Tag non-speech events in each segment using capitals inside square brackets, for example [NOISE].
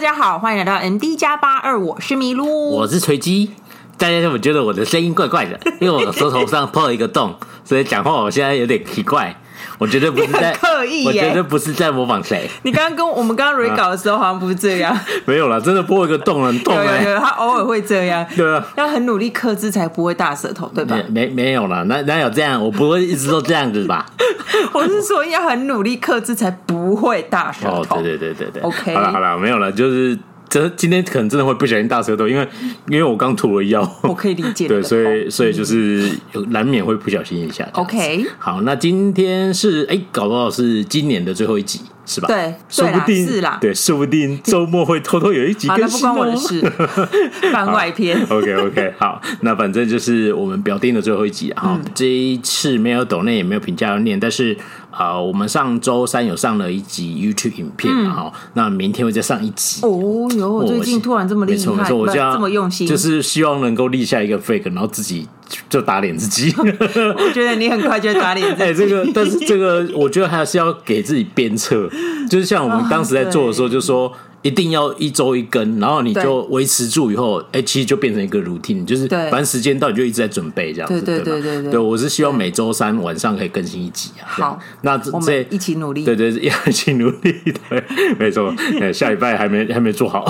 大家好，欢迎来到 MD 加八二，我是麋鹿，我是锤鸡。大家有没有觉得我的声音怪怪的？因为我的舌头上 [LAUGHS] 破了一个洞，所以讲话我现在有点奇怪。我觉得不是在刻意，我觉得不是在模仿谁。你刚刚跟我们刚刚 re 搞的时候，好像不是这样。[LAUGHS] 没有啦，真的破一个洞，很痛哎。有有有，他偶尔会这样。对啊，要很努力克制才不会大舌头，对吧？没没没有啦，哪哪有这样？我不会一直都这样子吧？[LAUGHS] 我是说要很努力克制才不会大舌头。哦，对对对对对。OK，好了好了，没有了，就是。这今天可能真的会不小心大舌头，因为因为我刚吐了药，我可以理解。对，所以所以就是难免会不小心一下。OK，好，那今天是哎，搞不好是今年的最后一集，是吧？对，说不定是啦，对，说不定周末会偷偷有一集更新那不关我的事，[LAUGHS] 番外篇。OK OK，好，那反正就是我们表定的最后一集啊。嗯、这一次没有抖内，也没有评价要念，但是。啊、呃，我们上周三有上了一集 YouTube 影片，哈、嗯，那明天会再上一集。哦哟，我最近突然这么厉害，没错没错，我这么用心，就是希望能够立下一个 fake，然后自己就打脸自己。我觉得你很快就打脸自己。哎、欸，这个，但是这个，我觉得还是要给自己鞭策，就是像我们当时在做的时候，就说。哦一定要一周一更，然后你就维持住以后，哎，其实就变成一个 routine，就是反正时间到你就一直在准备这样子，对对对对。对，我是希望每周三晚上可以更新一集啊。好，那这我们一起努力。对对，要一起努力。对，没错。下礼拜还没还没做好。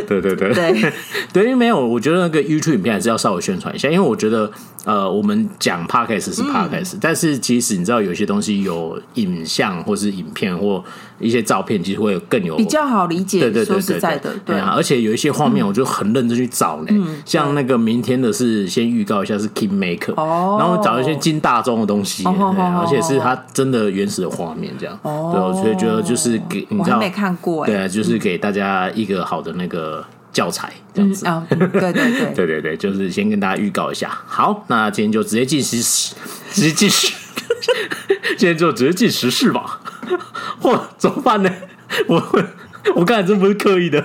[LAUGHS] 对对对对 [LAUGHS] 对，因为没有，我觉得那个 YouTube 影片还是要稍微宣传一下，因为我觉得呃，我们讲 Podcast 是 Podcast，但是其实你知道有些东西有影像或是影片或一些照片，其实会更有比较好理解。对对对，说实在的，对啊，而且有一些画面，我就很认真去找呢。像那个明天的是先预告一下是 Kingmaker，哦，然后找一些金大中的东西，对，而且是他真的原始的画面这样。哦，所以觉得就是给你知道，没看过，对啊，就是给大家一个好的那个教材这样子啊。对对对 [LAUGHS] 对对对，就是先跟大家预告一下。好，那今天就直接进时，直接进时，[LAUGHS] 今天就直接进时事吧。[LAUGHS] 嚯，怎么办呢？我会。我刚才真不是刻意的。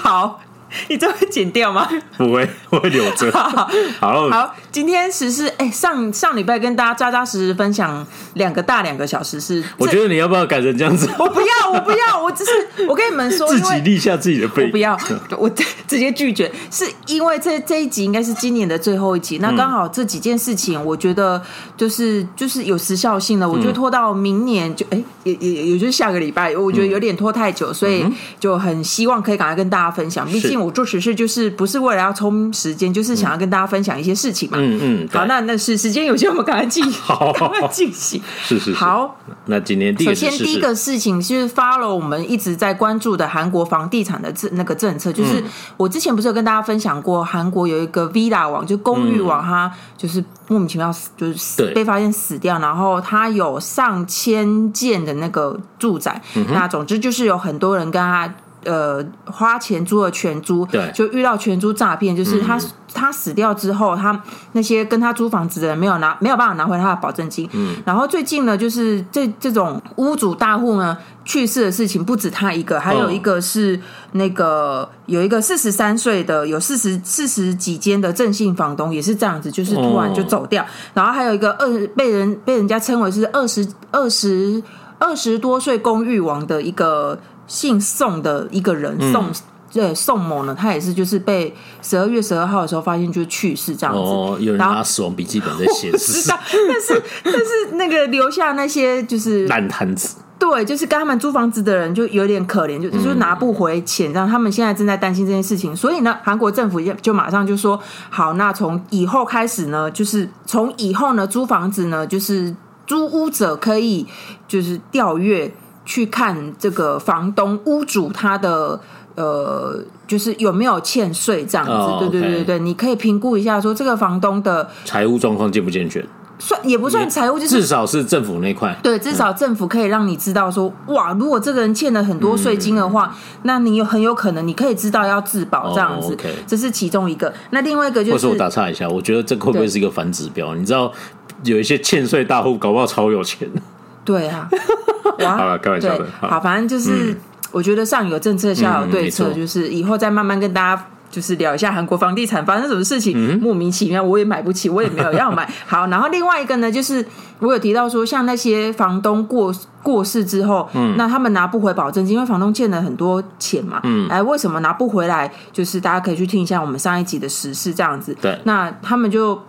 好。[LAUGHS] 你这会剪掉吗？不会，我 [LAUGHS] 会留着。[LAUGHS] 好，好，好，今天时事，哎，上上礼拜跟大家扎扎实实分享两个大两个小时是。我觉得你要不要改成这样子？我不要，我不要，我只是我跟你们说，自己立下自己的背。我不要，我直接拒绝，是因为这这一集应该是今年的最后一集。那刚好这几件事情，我觉得就是就是有时效性的，我就拖到明年就哎，也也也就是下个礼拜，我觉得有点拖太久，所以就很希望可以赶快跟大家分享。毕竟。我做实事就是不是为了要充时间，就是想要跟大家分享一些事情嘛。嗯嗯。好，那那是时间有限，我们赶快进，赶快进行。[LAUGHS] 是是。好，那今天第一首先第一个事情是 follow 我们一直在关注的韩国房地产的政那个政策，就是我之前不是有跟大家分享过，韩国有一个 Villa 网，就公寓网，它就是莫名其妙就是被发现死掉，然后它有上千件的那个住宅，那总之就是有很多人跟他。呃，花钱租了全租，对，就遇到全租诈骗，就是他、嗯、他死掉之后，他那些跟他租房子的人没有拿没有办法拿回他的保证金，嗯，然后最近呢，就是这这种屋主大户呢去世的事情不止他一个，还有一个是那个有一个四十三岁的有四十四十几间的正性房东也是这样子，就是突然就走掉，哦、然后还有一个二被人被人家称为是二十二十二十多岁公寓王的一个。姓宋的一个人，宋对宋某呢，他也是就是被十二月十二号的时候发现就是去世这样子。哦，有人拿死亡笔记本在写，[LAUGHS] 是但是但是那个留下那些就是烂摊子。对，就是跟他们租房子的人就有点可怜，就就是拿不回钱，让他们现在正在担心这件事情。所以呢，韩国政府就就马上就说，好，那从以后开始呢，就是从以后呢，租房子呢，就是租屋者可以就是调阅。去看这个房东屋主他的呃，就是有没有欠税这样子，哦、对对对对你可以评估一下，说这个房东的财务状况健不健全，算也不算财务，就是至少是政府那块，对，至少政府可以让你知道说，嗯、哇，如果这个人欠了很多税金的话，嗯、那你有很有可能你可以知道要自保这样子，这是其中一个。那另外一个就是，或者我打岔一下，我觉得这会不会是一个反指标？你知道有一些欠税大户搞不好超有钱。对啊，[LAUGHS] 好了，开玩笑的。好，反正就是，我觉得上有政策，下有对策，就是以后再慢慢跟大家就是聊一下韩国房地产发生什么事情，嗯、莫名其妙，我也买不起，我也没有要买。[LAUGHS] 好，然后另外一个呢，就是我有提到说，像那些房东过过世之后，嗯，那他们拿不回保证金，因为房东欠了很多钱嘛，嗯，哎，为什么拿不回来？就是大家可以去听一下我们上一集的时事这样子。对，那他们就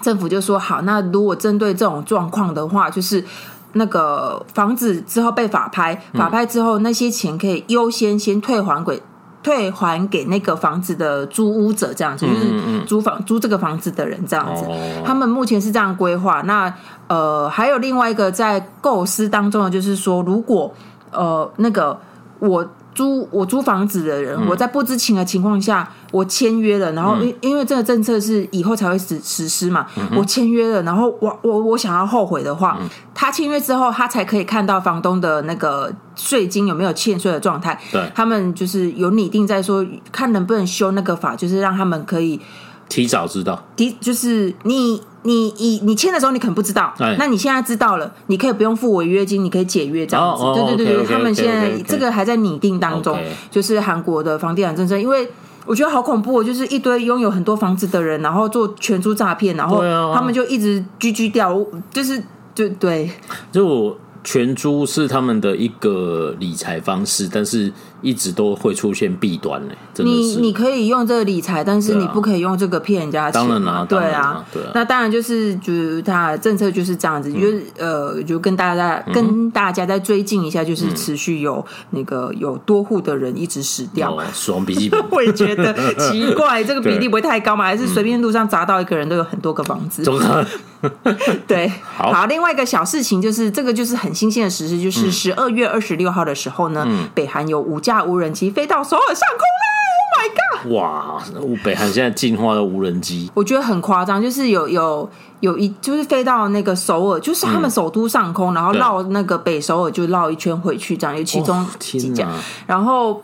政府就说好，那如果针对这种状况的话，就是那个房子之后被法拍，法拍之后那些钱可以优先先退还给。退还给那个房子的租屋者，这样子就是租房租这个房子的人这样子，他们目前是这样规划。那呃，还有另外一个在构思当中的，就是说，如果呃那个我。租我租房子的人，我在不知情的情况下，我签约了，然后因因为这个政策是以后才会实实施嘛，我签约了，然后我我我想要后悔的话，他签约之后，他才可以看到房东的那个税金有没有欠税的状态。对，他们就是有拟定在说，看能不能修那个法，就是让他们可以提早知道，提就是你。你你你签的时候你可能不知道，哎、那你现在知道了，你可以不用付违约金，你可以解约这样子。哦、对对对对他们现在这个还在拟定当中.就是韩国的房地产政策，因为我觉得好恐怖，就是一堆拥有很多房子的人，然后做全租诈骗，然后他们就一直居居掉，就是就对，就。全租是他们的一个理财方式，但是一直都会出现弊端呢。你你可以用这个理财，但是你不可以用这个骗人家钱。当然啦，对啊，对啊。那当然就是，就是他政策就是这样子，就是呃，就跟大家跟大家再追进一下，就是持续有那个有多户的人一直死掉，死亡笔记本。[LAUGHS] 我也觉得 [LAUGHS] 奇怪，这个比例不会太高吗？还是随便路上砸到一个人都有很多个房子？[LAUGHS] 对，好。另外一个小事情就是，这个就是很。新鲜的实事就是十二月二十六号的时候呢，嗯、北韩有五架无人机飞到首尔上空了。Oh my god！哇，北韩现在进化的无人机，我觉得很夸张，就是有有有一就是飞到那个首尔，就是他们首都上空，嗯、然后绕那个北首尔就绕一圈回去，这样有其中几架，然后。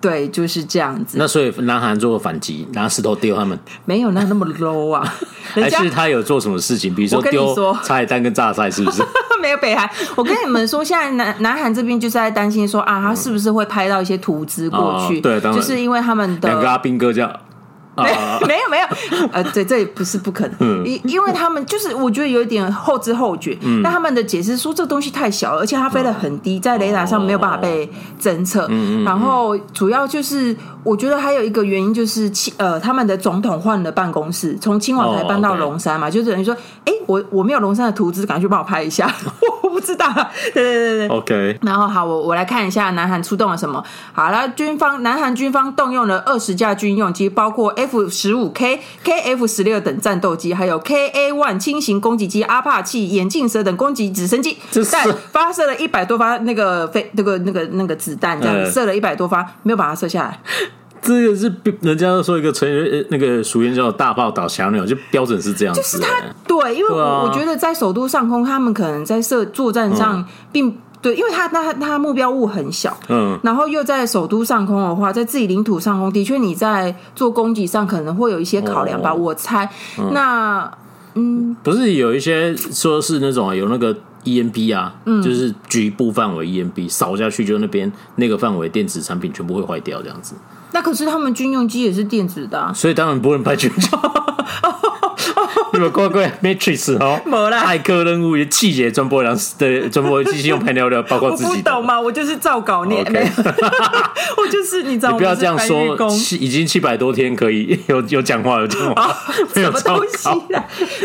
对，就是这样子。那所以南韩做反击，拿石头丢他们，没有那那么 low 啊。[LAUGHS] 还是他有做什么事情？比如说丢茶叶蛋跟榨菜，是不是？[LAUGHS] 没有北韩。我跟你们说，现在南南韩这边就是在担心说啊，他是不是会拍到一些图资过去？哦、对，当然就是因为他们的两个阿兵哥这样。没没有没有，呃，这这也不是不可能，因因为他们就是我觉得有一点后知后觉，那他们的解释说这东西太小了，而且它飞得很低，在雷达上没有办法被侦测，然后主要就是我觉得还有一个原因就是呃，他们的总统换了办公室，从青瓦台搬到龙山嘛，就等于说，哎，我我没有龙山的图纸，赶快去帮我拍一下，[LAUGHS] 我不知道，对对对对，OK，然后好，我我来看一下南韩出动了什么，好了，军方南韩军方动用了二十架军用机，包括 F F 十五 K、KF 十六等战斗机，还有 KA One 轻型攻击机、阿帕奇、眼镜蛇等攻击直升机，在发射了一百多发那个飞那个那个那个子弹，这样子射了一百多发，没有把它射下来。这个是人家说一个成语，那个俗语叫“大炮打小鸟”，就标准是这样子。就是他对，因为我我觉得在首都上空，他们可能在射作战上并。对，因为他他他目标物很小，嗯，然后又在首都上空的话，在自己领土上空，的确你在做攻击上可能会有一些考量吧，哦、我猜。嗯。那嗯，不是有一些说是那种有那个 EMP 啊，嗯，就是局部范围 EMP 扫下去，就那边那个范围电子产品全部会坏掉这样子。那可是他们军用机也是电子的，啊，所以当然不能派军机。[LAUGHS] [LAUGHS] 你们乖乖，Matrix 哦，没啦，骇客任务也气节转播两对转播机器用排尿料，[LAUGHS] 包括自己。我不懂吗？我就是照稿念，Okay. [LAUGHS] 我就是你知道，你不要这样说，七已经七百多天可以有有讲话有讲话，[LAUGHS] 没有照稿。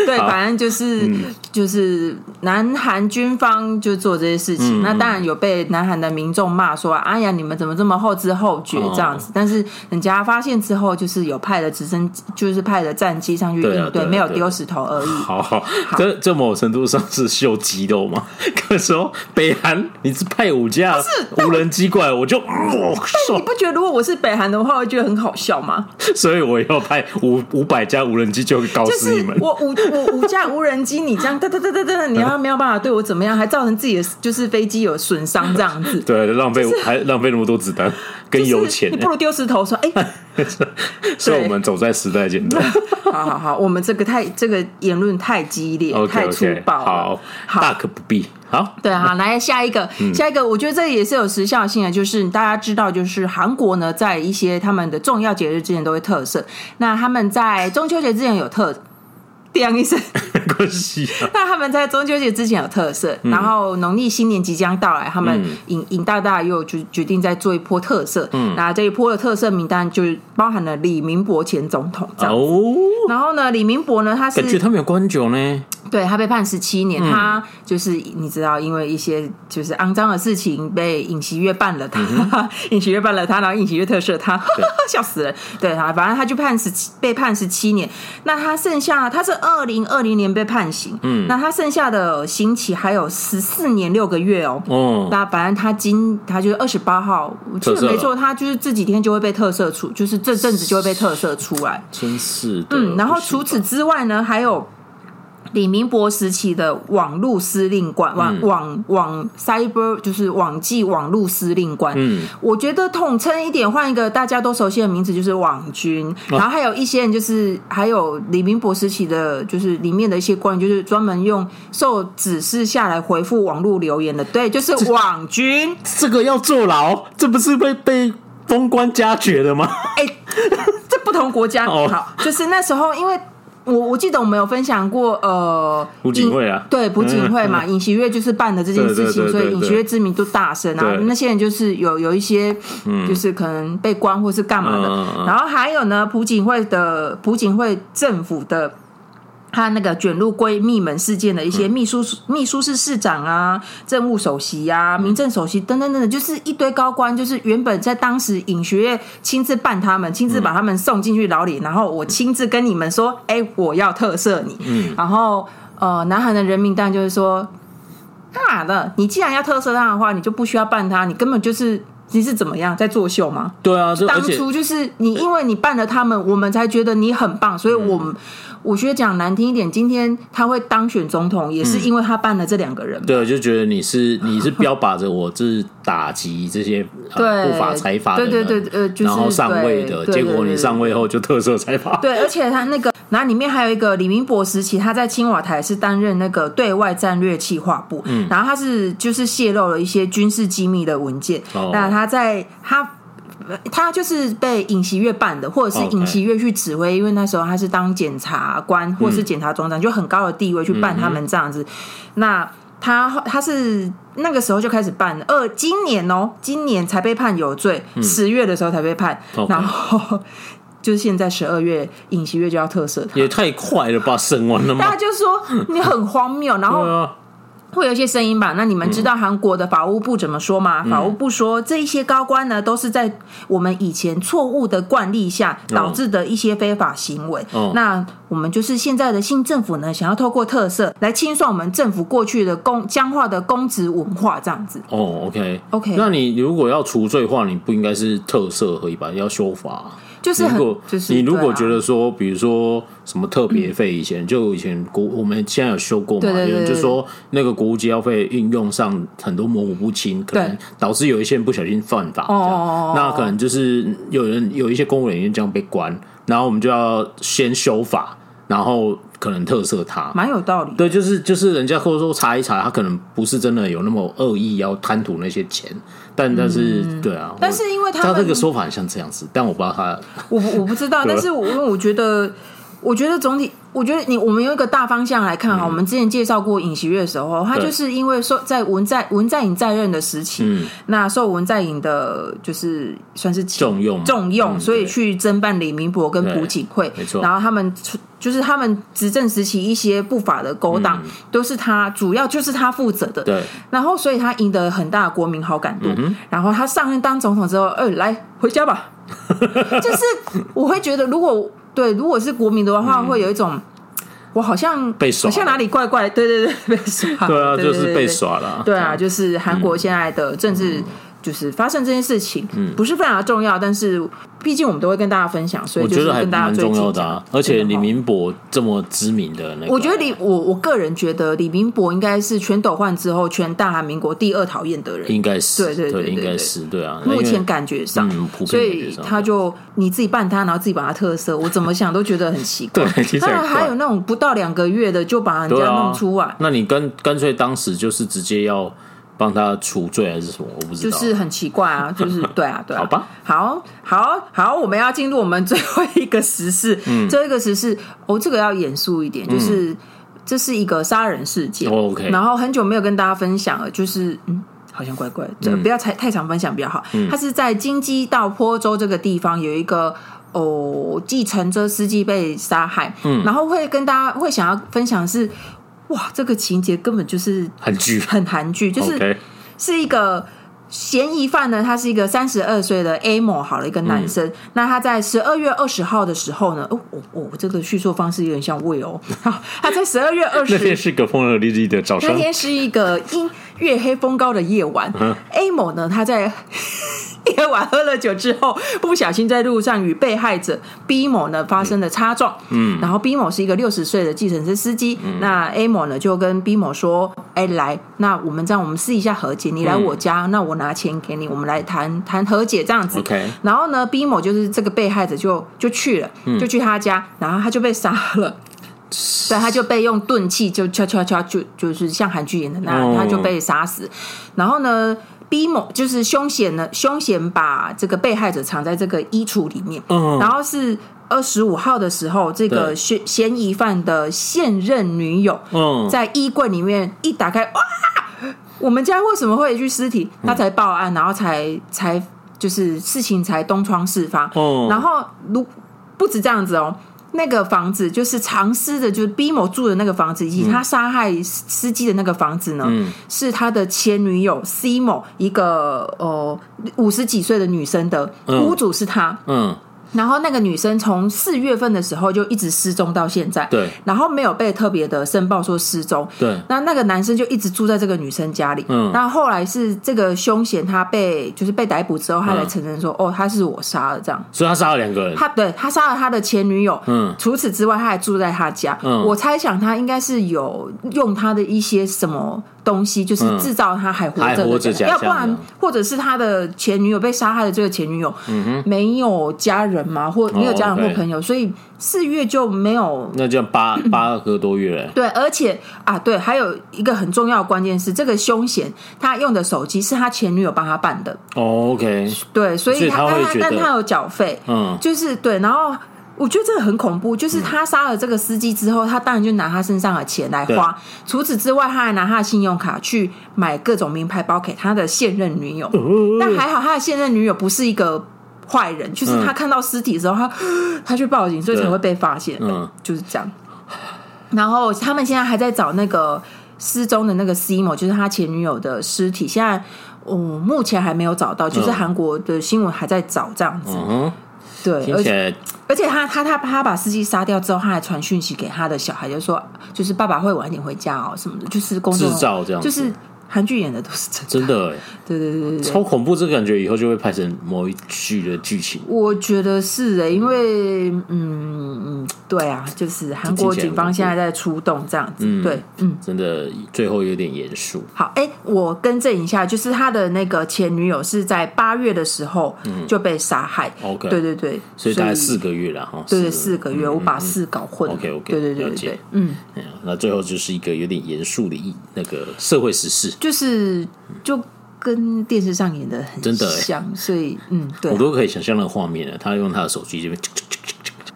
对，反正就是、嗯、就是南韩军方就做这些事情，嗯、那当然有被南韩的民众骂说：“哎呀，你们怎么这么后知后觉这样子？”哦、但是人家发现之后，就是有派了直升机，就是派了战机上去应对没有丢石头而已。好 [LAUGHS] 好，这这某程度上是秀肌肉嘛？[LAUGHS] 可是说北韩，你是派五架无人机过来，我就，哦、你不觉得如果我是北韩的话，我会觉得很好笑吗？所以我要派五五百架无人机，就会搞死你们。我五我五架无人机，你这样哒哒哒哒哒，[LAUGHS] 你要没有办法对我怎么样，还造成自己的就是飞机有损伤这样子。对，浪费、就是、还浪费那么多子弹跟有钱，你不如丢石头说，哎、欸。所以我们走在时代前端。好好好，我们这个太这个言论太激烈，okay, 太粗暴了。好，好大可不必。好，对啊，来下一个，嗯、下一个，我觉得这也是有时效性的，就是大家知道，就是韩国呢，在一些他们的重要节日之前都会特色。那他们在中秋节之前有特。叮一声，没关系啊。那他们在中秋节之前有特色，嗯、然后农历新年即将到来，他们尹尹大大又就决定再做一波特色。嗯，那这一波的特色名单就包含了李明博前总统。哦，然后呢，李明博呢，他是感觉他没有关久呢。对，他被判十七年，嗯、他就是你知道，因为一些就是肮脏的事情被尹锡悦办了他，[LAUGHS] 尹锡悦办了他，然后尹锡悦特赦他，[LAUGHS] 笑死了。对他，反正他就判十七，被判十七年。那他剩下他是二零二零年被判刑，嗯，那他剩下的刑期还有十四年六个月哦。哦，那反正他今他就是二十八号，我记得没错，他就是这几天就会被特赦出，就是这阵子就会被特赦出来。真是的，嗯，然后除此之外呢，还有。李明博时期的网路司令官，网网网 cyber 就是网际网路司令官。嗯，我觉得统称一点，换一个大家都熟悉的名字，就是网军。然后还有一些人，就是还有李明博时期的，就是里面的一些官员，就是专门用受指示下来回复网络留言的。对，就是网军。这，这个要坐牢，这不是被被封官加爵的吗？哎、欸，这不同国家哦好，就是那时候因为。我我记得我们有分享过，呃，朴槿惠啊，对，朴槿惠嘛，尹锡悦就是办的这件事情，所以尹锡悦知名度大升，然后那些人就是有有一些，就是可能被关或是干嘛的，嗯、然后还有呢，朴槿惠的朴槿惠政府的。他那个卷入闺蜜门事件的一些秘书、嗯、秘书室市长啊、政务首席啊、民政首席等等等等，就是一堆高官，就是原本在当时尹学院亲自办他们，亲自把他们送进去牢里，然后我亲自跟你们说，哎、欸，我要特赦你。嗯，然后呃，南韩的人民当然就是说，干嘛的？你既然要特赦他的话，你就不需要办他，你根本就是你是怎么样在作秀吗？对啊，当初就是你，因为你办了他们，我们才觉得你很棒，所以我们。嗯我觉得讲难听一点，今天他会当选总统，也是因为他办了这两个人。对，就觉得你是你是标靶着我，是打击这些对不法财阀对对对，呃，就是、然后上位的，结果你上位后就特色财阀。对，而且他那个，然后里面还有一个李明博时期，他在青瓦台是担任那个对外战略企划部，嗯，然后他是就是泄露了一些军事机密的文件，哦、那他在他。他就是被尹锡悦办的，或者是尹锡悦去指挥，因为那时候他是当检察官或是检察总长，就很高的地位去办他们这样子。那他他是那个时候就开始办了，呃，今年哦，今年才被判有罪，十月的时候才被判，然后就是现在十二月，尹锡悦就要特赦他，也太快了吧，审完了吗？大家就说你很荒谬，然后。会有一些声音吧？那你们知道韩国的法务部怎么说吗？嗯、法务部说，这一些高官呢，都是在我们以前错误的惯例下导致的一些非法行为。哦、那我们就是现在的新政府呢，想要透过特色来清算我们政府过去的公僵化的公职文化，这样子。哦，OK，OK。那你如果要除罪的话，你不应该是特色而已吧？要修法。就是如果你如果觉得说，比如说什么特别费，以前就以前国我们现在有修过嘛？有人就说那个国务机要费运用上很多模糊不清，可能导致有一些人不小心犯法。哦，那可能就是有人有一些公务人员这样被关，然后我们就要先修法，然后可能特色他，蛮有道理。对，就是就是人家或者说查一查，他可能不是真的有那么恶意要贪图那些钱。但但是、嗯、对啊，但是因为他他这个说法很像这样子，但我不知道他，我我不知道，[LAUGHS] 但是我因为我觉得，我觉得总体。我觉得你我们用一个大方向来看哈，嗯、我们之前介绍过尹锡悦的时候，他就是因为说在文在文在寅在任的时期，嗯、那受文在寅的就是算是重用重用，嗯、所以去侦办李明博跟朴槿惠，没错。然后他们就是他们执政时期一些不法的勾当，嗯、都是他主要就是他负责的。对。然后所以他赢得很大的国民好感度。嗯、然后他上任当总统之后，哎、欸，来回家吧。[LAUGHS] 就是我会觉得，如果对如果是国民的话，嗯、会有一种。我好像被耍，好像哪里怪怪，对对对，[LAUGHS] 被耍。对啊，就是被耍了。对啊，就是韩国现在的政治就是发生这件事情，嗯，不是非常的重要，但是毕竟我们都会跟大家分享，所以就是跟大家最近讲，我觉得还蛮重要的啊。而且李明博这么知名的那个，我觉得李我我个人觉得李明博应该是全斗焕之后全大韩民国第二讨厌的人，应该是对对对，应该是对啊。目前感觉上，嗯，所以他就你自己办他，然后自己把他特色，[LAUGHS] 我怎么想都觉得很奇怪。对，当然还有那种不到两个月的就把人家弄出来，那你干干脆当时就是直接要。帮他除罪还是什么？我不知道，就是很奇怪啊，[LAUGHS] 就是对啊，对啊。好吧，好，好，好，我们要进入我们最后一个时事。嗯，最后一个时事，哦，这个要严肃一点，就是、嗯、这是一个杀人事件。哦、OK，然后很久没有跟大家分享了，就是嗯，好像怪怪，嗯、不要太太常分享比较好。嗯，他是在金鸡道坡州这个地方有一个哦，计程车司机被杀害。嗯，然后会跟大家会想要分享是。哇，这个情节根本就是很剧，很韩剧，就是是一个嫌疑犯呢。他是一个三十二岁的 A 某，好了一个男生。嗯、那他在十二月二十号的时候呢，哦哦哦，这个叙述方式有点像魏哦。好，[LAUGHS] 他在十二月二十，那天是个风和日丽的早上，那天是一个阴月黑风高的夜晚。嗯、A 某呢，他在。[LAUGHS] 夜晚喝了酒之后，不小心在路上与被害者 B 某呢发生了擦撞。嗯，然后 B 某是一个六十岁的计程车司机。嗯，那 A 某呢就跟 B 某说：“哎，来，那我们这样，我们试一下和解。你来我家，嗯、那我拿钱给你，我们来谈谈和解这样子。OK。然后呢，B 某就是这个被害者就就去了，就去他家，然后他就被杀了。所以、嗯、他就被用钝器就敲敲敲，就就是像韩剧演的那样，哦、他就被杀死。然后呢？B 某就是凶险呢，凶险把这个被害者藏在这个衣橱里面，嗯，然后是二十五号的时候，这个嫌嫌疑犯的现任女友，嗯，在衣柜里面一打开，哇，我们家为什么会有一具尸体？他才报案，然后才才就是事情才东窗事发，哦，然后如不止这样子哦。那个房子就是藏尸的，就是 B 某住的那个房子，以及他杀害司机的那个房子呢，嗯、是他的前女友 C 某一个呃五十几岁的女生的屋主是他，嗯。嗯然后那个女生从四月份的时候就一直失踪到现在，对，然后没有被特别的申报说失踪，对。那那个男生就一直住在这个女生家里，嗯。那后来是这个凶嫌他被就是被逮捕之后，他才承认说，嗯、哦，他是我杀的这样。所以他杀了两个人，他对他杀了他的前女友，嗯。除此之外，他还住在他家，嗯。我猜想他应该是有用他的一些什么。东西就是制造他还活着的，嗯、要不然或者是他的前女友被杀害的这个前女友，嗯、没有家人嘛，或没有家人或朋友，所以四月就没有。那这样八八个多月了。对，而且啊，对，还有一个很重要的关键是，这个凶险他用的手机是他前女友帮他办的。哦，OK。对，所以他，所以他但他但他有缴费，嗯，就是对，然后。我觉得这个很恐怖，就是他杀了这个司机之后，他当然就拿他身上的钱来花。除此之外，他还拿他的信用卡去买各种名牌包给他的现任女友。嗯、但还好，他的现任女友不是一个坏人，就是他看到尸体的时候，他 [GASPS] 他去报警，所以才会被发现。嗯，就是这样。然后他们现在还在找那个失踪的那个 C 某，就是他前女友的尸体。现在，哦，目前还没有找到，就是韩国的新闻还在找这样子。嗯对，而且而且他他他他把司机杀掉之后，他还传讯息给他的小孩，就说就是爸爸会晚点回家哦什么的，就是工作制造这样，就是。韩剧演的都是真的，真的哎，对对对对，超恐怖！这个感觉以后就会拍成某一剧的剧情。我觉得是哎，因为嗯嗯，对啊，就是韩国警方现在在出动这样子，对，嗯，真的最后有点严肃。好，哎，我更正一下，就是他的那个前女友是在八月的时候就被杀害。OK，对对对，所以大概四个月了哈，对对，四个月，我把四搞混。OK OK，对对对对，嗯，那最后就是一个有点严肃的一那个社会时事。就是就跟电视上演的很真的像，所以嗯，对啊，我都可以想象那个画面了。他用他的手机这边，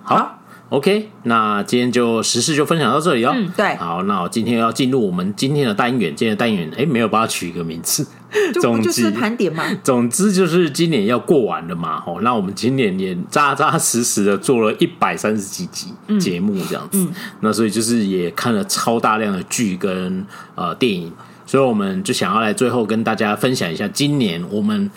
好，好，OK，那今天就实事就分享到这里哦。嗯，对，好，那我今天要进入我们今天的单元，今天的单元哎，没有帮他取一个名字，[LAUGHS] 就总之就是盘点嘛。总之就是今年要过完了嘛，哦，那我们今年也扎扎实实的做了一百三十几集节目这样子，那所以就是也看了超大量的剧跟呃电影。所以我们就想要来最后跟大家分享一下今年我们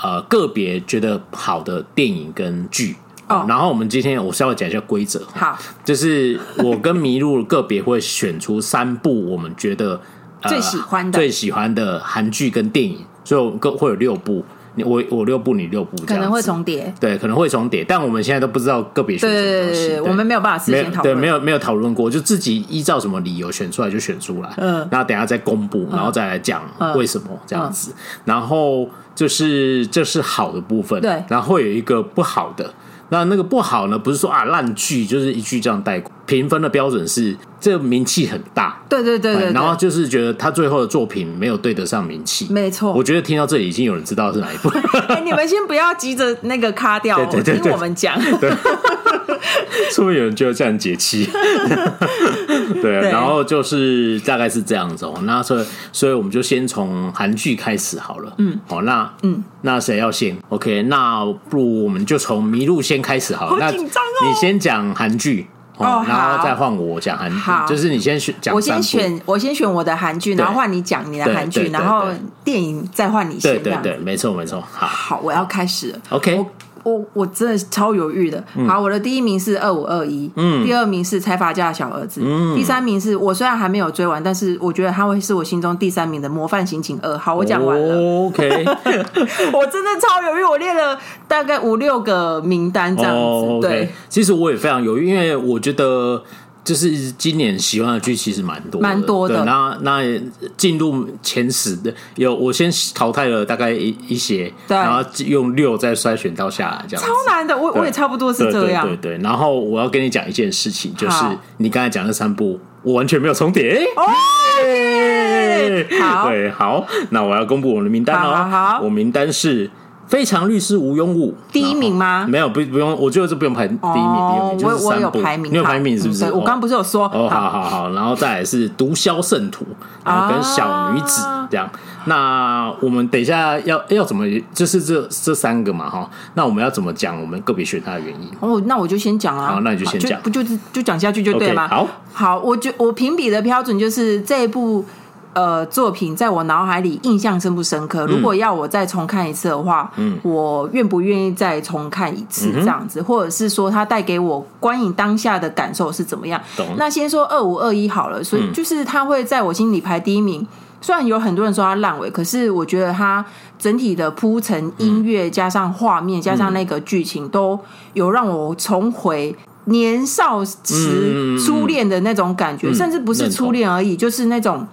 呃个别觉得好的电影跟剧哦。然后我们今天我稍微讲一下规则，好，就是我跟麋鹿个别会选出三部我们觉得最喜欢的最喜欢的韩剧跟电影，所以我们会有六部。我我六部你六部，可能会重叠，对，可能会重叠，但我们现在都不知道个别选什么东西，对我们没有办法事先讨论，对，没有没有讨论过，就自己依照什么理由选出来就选出来，嗯，然后等下再公布，然后再来讲为什么这样子，然后就是这是好的部分，对，然后会有一个不好的。那那个不好呢？不是说啊烂剧，就是一句这样带过。评分的标准是这个名气很大，对对对对，然后就是觉得他最后的作品没有对得上名气，没错。我觉得听到这里已经有人知道是哪一部。[LAUGHS] 哎，你们先不要急着那个卡掉，对对对对，听我们讲。[LAUGHS] 对说不是有人觉得这样解气。[LAUGHS] 对，然后就是大概是这样子哦。那所以，所以我们就先从韩剧开始好了。嗯，好，那嗯，那谁要先？OK，那不如我们就从《迷路》先开始好了。好紧张哦！那你先讲韩剧。哦，然后再换我讲韩剧，就是你先选讲。我先选，我先选我的韩剧，然后换你讲你的韩剧，然后电影再换你先。对对对，没错没错。好，好，我要开始。OK。我我真的超犹豫的。好，我的第一名是二五二一，嗯，第二名是财阀家的小儿子，嗯，第三名是我虽然还没有追完，但是我觉得他会是我心中第三名的模范刑警二。好，我讲完了。OK，[LAUGHS] 我真的超犹豫，我列了大概五六个名单这样子。Oh, okay. 对，其实我也非常犹豫，因为我觉得。就是今年喜欢的剧其实蛮多，蛮多的。那那进入前十的有，我先淘汰了大概一一些，对，然后用六再筛选到下来，这样超难的。我我也差不多是这样，对对。然后我要跟你讲一件事情，就是你刚才讲的三部，我完全没有重叠。哦，好，对，好，那我要公布我的名单了。好，我名单是。非常律师吴庸武第一名吗？没有，不不用，我觉得这不用排第一名，第二名就是三部。你有排名是不是？我刚不是有说？哦，好好好，然后再来是毒枭圣徒，然后跟小女子这样。那我们等一下要要怎么？就是这这三个嘛，哈。那我们要怎么讲？我们个别选它的原因？哦，那我就先讲啊。好，那你就先讲，不就是就讲下去就对吗？好，好，我觉我评比的标准就是这一部。呃，作品在我脑海里印象深不深刻？如果要我再重看一次的话，嗯，我愿不愿意再重看一次这样子？嗯、或者是说，它带给我观影当下的感受是怎么样？懂那先说二五二一好了，所以就是它会在我心里排第一名。嗯、虽然有很多人说它烂尾，可是我觉得它整体的铺陈、音乐加上画面加上那个剧情，都有让我重回年少时初恋的那种感觉，嗯、甚至不是初恋而已，就是那种。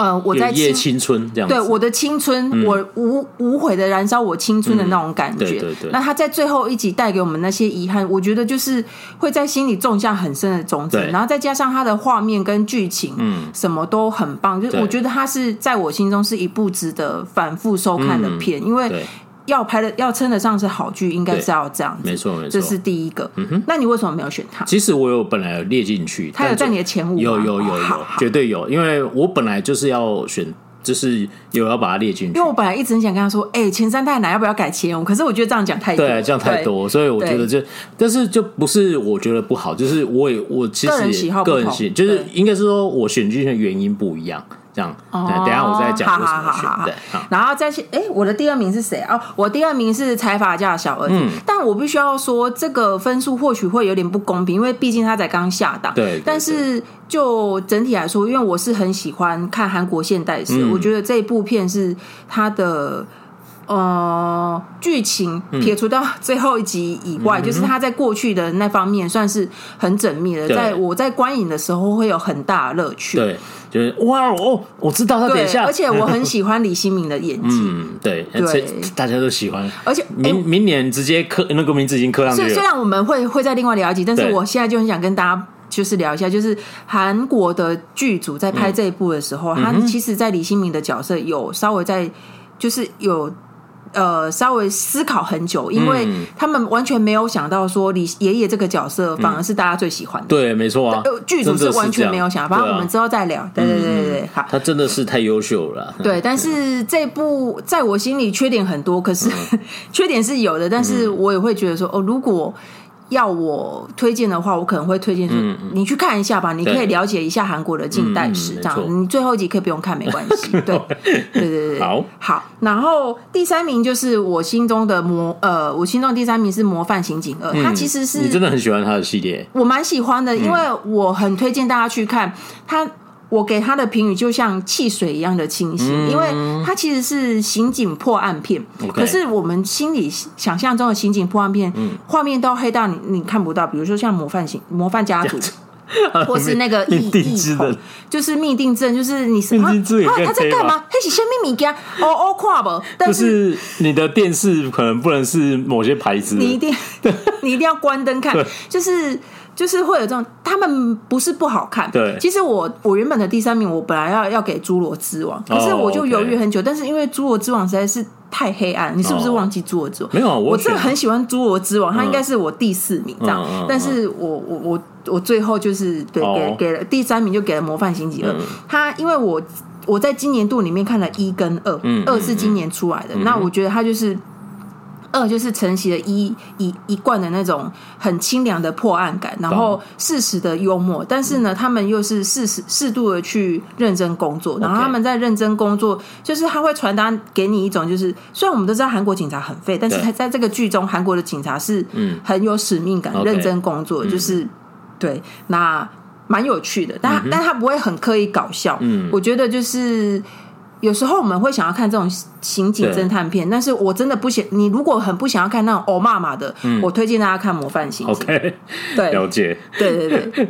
呃，我在夜青春这样，对我的青春，嗯、我无无悔的燃烧我青春的那种感觉。嗯、对对对。那他在最后一集带给我们那些遗憾，我觉得就是会在心里种下很深的种子。然后再加上他的画面跟剧情，嗯，什么都很棒。就是我觉得他是在我心中是一部值得反复收看的片，嗯、因为。要拍的要称得上是好剧，应该是要这样子。没错没错，这是第一个。嗯哼，那你为什么没有选他？其实我有本来有列进去，他有在你的前五，有有有有，绝对有，因为我本来就是要选，就是有要把它列进去。因为我本来一直很想跟他说，哎，前三太难，要不要改前五？可是我觉得这样讲太多，对，这样太多，所以我觉得就，但是就不是我觉得不好，就是我也我其实个人喜好，个人喜就是应该是说我选剧的原因不一样。这样，对，等下我再讲为什么选。对，然后再去，哎，我的第二名是谁？哦，我第二名是财阀家的小儿子。但我必须要说，这个分数或许会有点不公平，因为毕竟他才刚下档。对。但是就整体来说，因为我是很喜欢看韩国现代史，我觉得这部片是他的。呃，剧情撇除到最后一集以外，嗯、就是他在过去的那方面算是很缜密的。在我在观影的时候会有很大的乐趣。对，就是哇哦，我知道他等一下，而且我很 [LAUGHS] 喜欢李新明的演技。嗯，对，对，大家都喜欢。而且明明年直接刻那个名字已经刻上去了。虽然我们会会在另外聊一集，但是我现在就很想跟大家就是聊一下，就是韩国的剧组在拍这一部的时候，嗯、他其实，在李新明的角色有稍微在就是有。呃，稍微思考很久，因为他们完全没有想到说李爷爷这个角色反而是大家最喜欢的。对，没错啊，剧组是完全没有想到，反正我们之后再聊。对对对对，好，他真的是太优秀了。[LAUGHS] 对，但是这部在我心里缺点很多，可是 [LAUGHS] 缺点是有的，但是我也会觉得说，哦，如果。要我推荐的话，我可能会推荐说，你去看一下吧，你可以了解一下韩国的近代史。这样，你最后一集可以不用看，没关系。[LAUGHS] 对，对对对，好，好。然后第三名就是我心中的模，呃，我心中的第三名是《模范刑警二》，他其实是你真的很喜欢他的系列，我蛮喜欢的，因为我很推荐大家去看他。我给他的评语就像汽水一样的清新，嗯、因为它其实是刑警破案片。可是我们心里想象中的刑警破案片，画、嗯、面都黑到你你看不到。比如说像模范型、模范家族，[LAUGHS] 或是那个命定之刃，就是密定症，就是你是命定之刃啊，他在干嘛？黑起生命米家哦哦，跨不？但是你的电视可能不能是某些牌子，你一定 [LAUGHS] 你一定要关灯看，就是。就是会有这种，他们不是不好看。对，其实我我原本的第三名，我本来要要给《侏罗之王》，可是我就犹豫很久。Oh. 但是因为《侏罗之王》实在是太黑暗，你是不是忘记《侏罗之王》？没有，我真的很喜欢《侏罗之王》，它应该是我第四名这样。嗯、但是我我我我最后就是对给给了第三名，就给了《模范星级二》。他因为我我在今年度里面看了一跟二，二是今年出来的，那我觉得他就是。二就是承袭了一一一贯的那种很清凉的破案感，然后适时的幽默，但是呢，他们又是适时适度的去认真工作，然后他们在认真工作，就是他会传达给你一种，就是虽然我们都知道韩国警察很废，但是他在这个剧中，韩国的警察是很有使命感、认真工作，就是对，那蛮有趣的，但但他不会很刻意搞笑，嗯，我觉得就是。有时候我们会想要看这种刑警侦探片，但是我真的不想。你如果很不想要看那种欧妈妈的，嗯、我推荐大家看《模范刑警》。OK，[LAUGHS] 对，了解。对对对。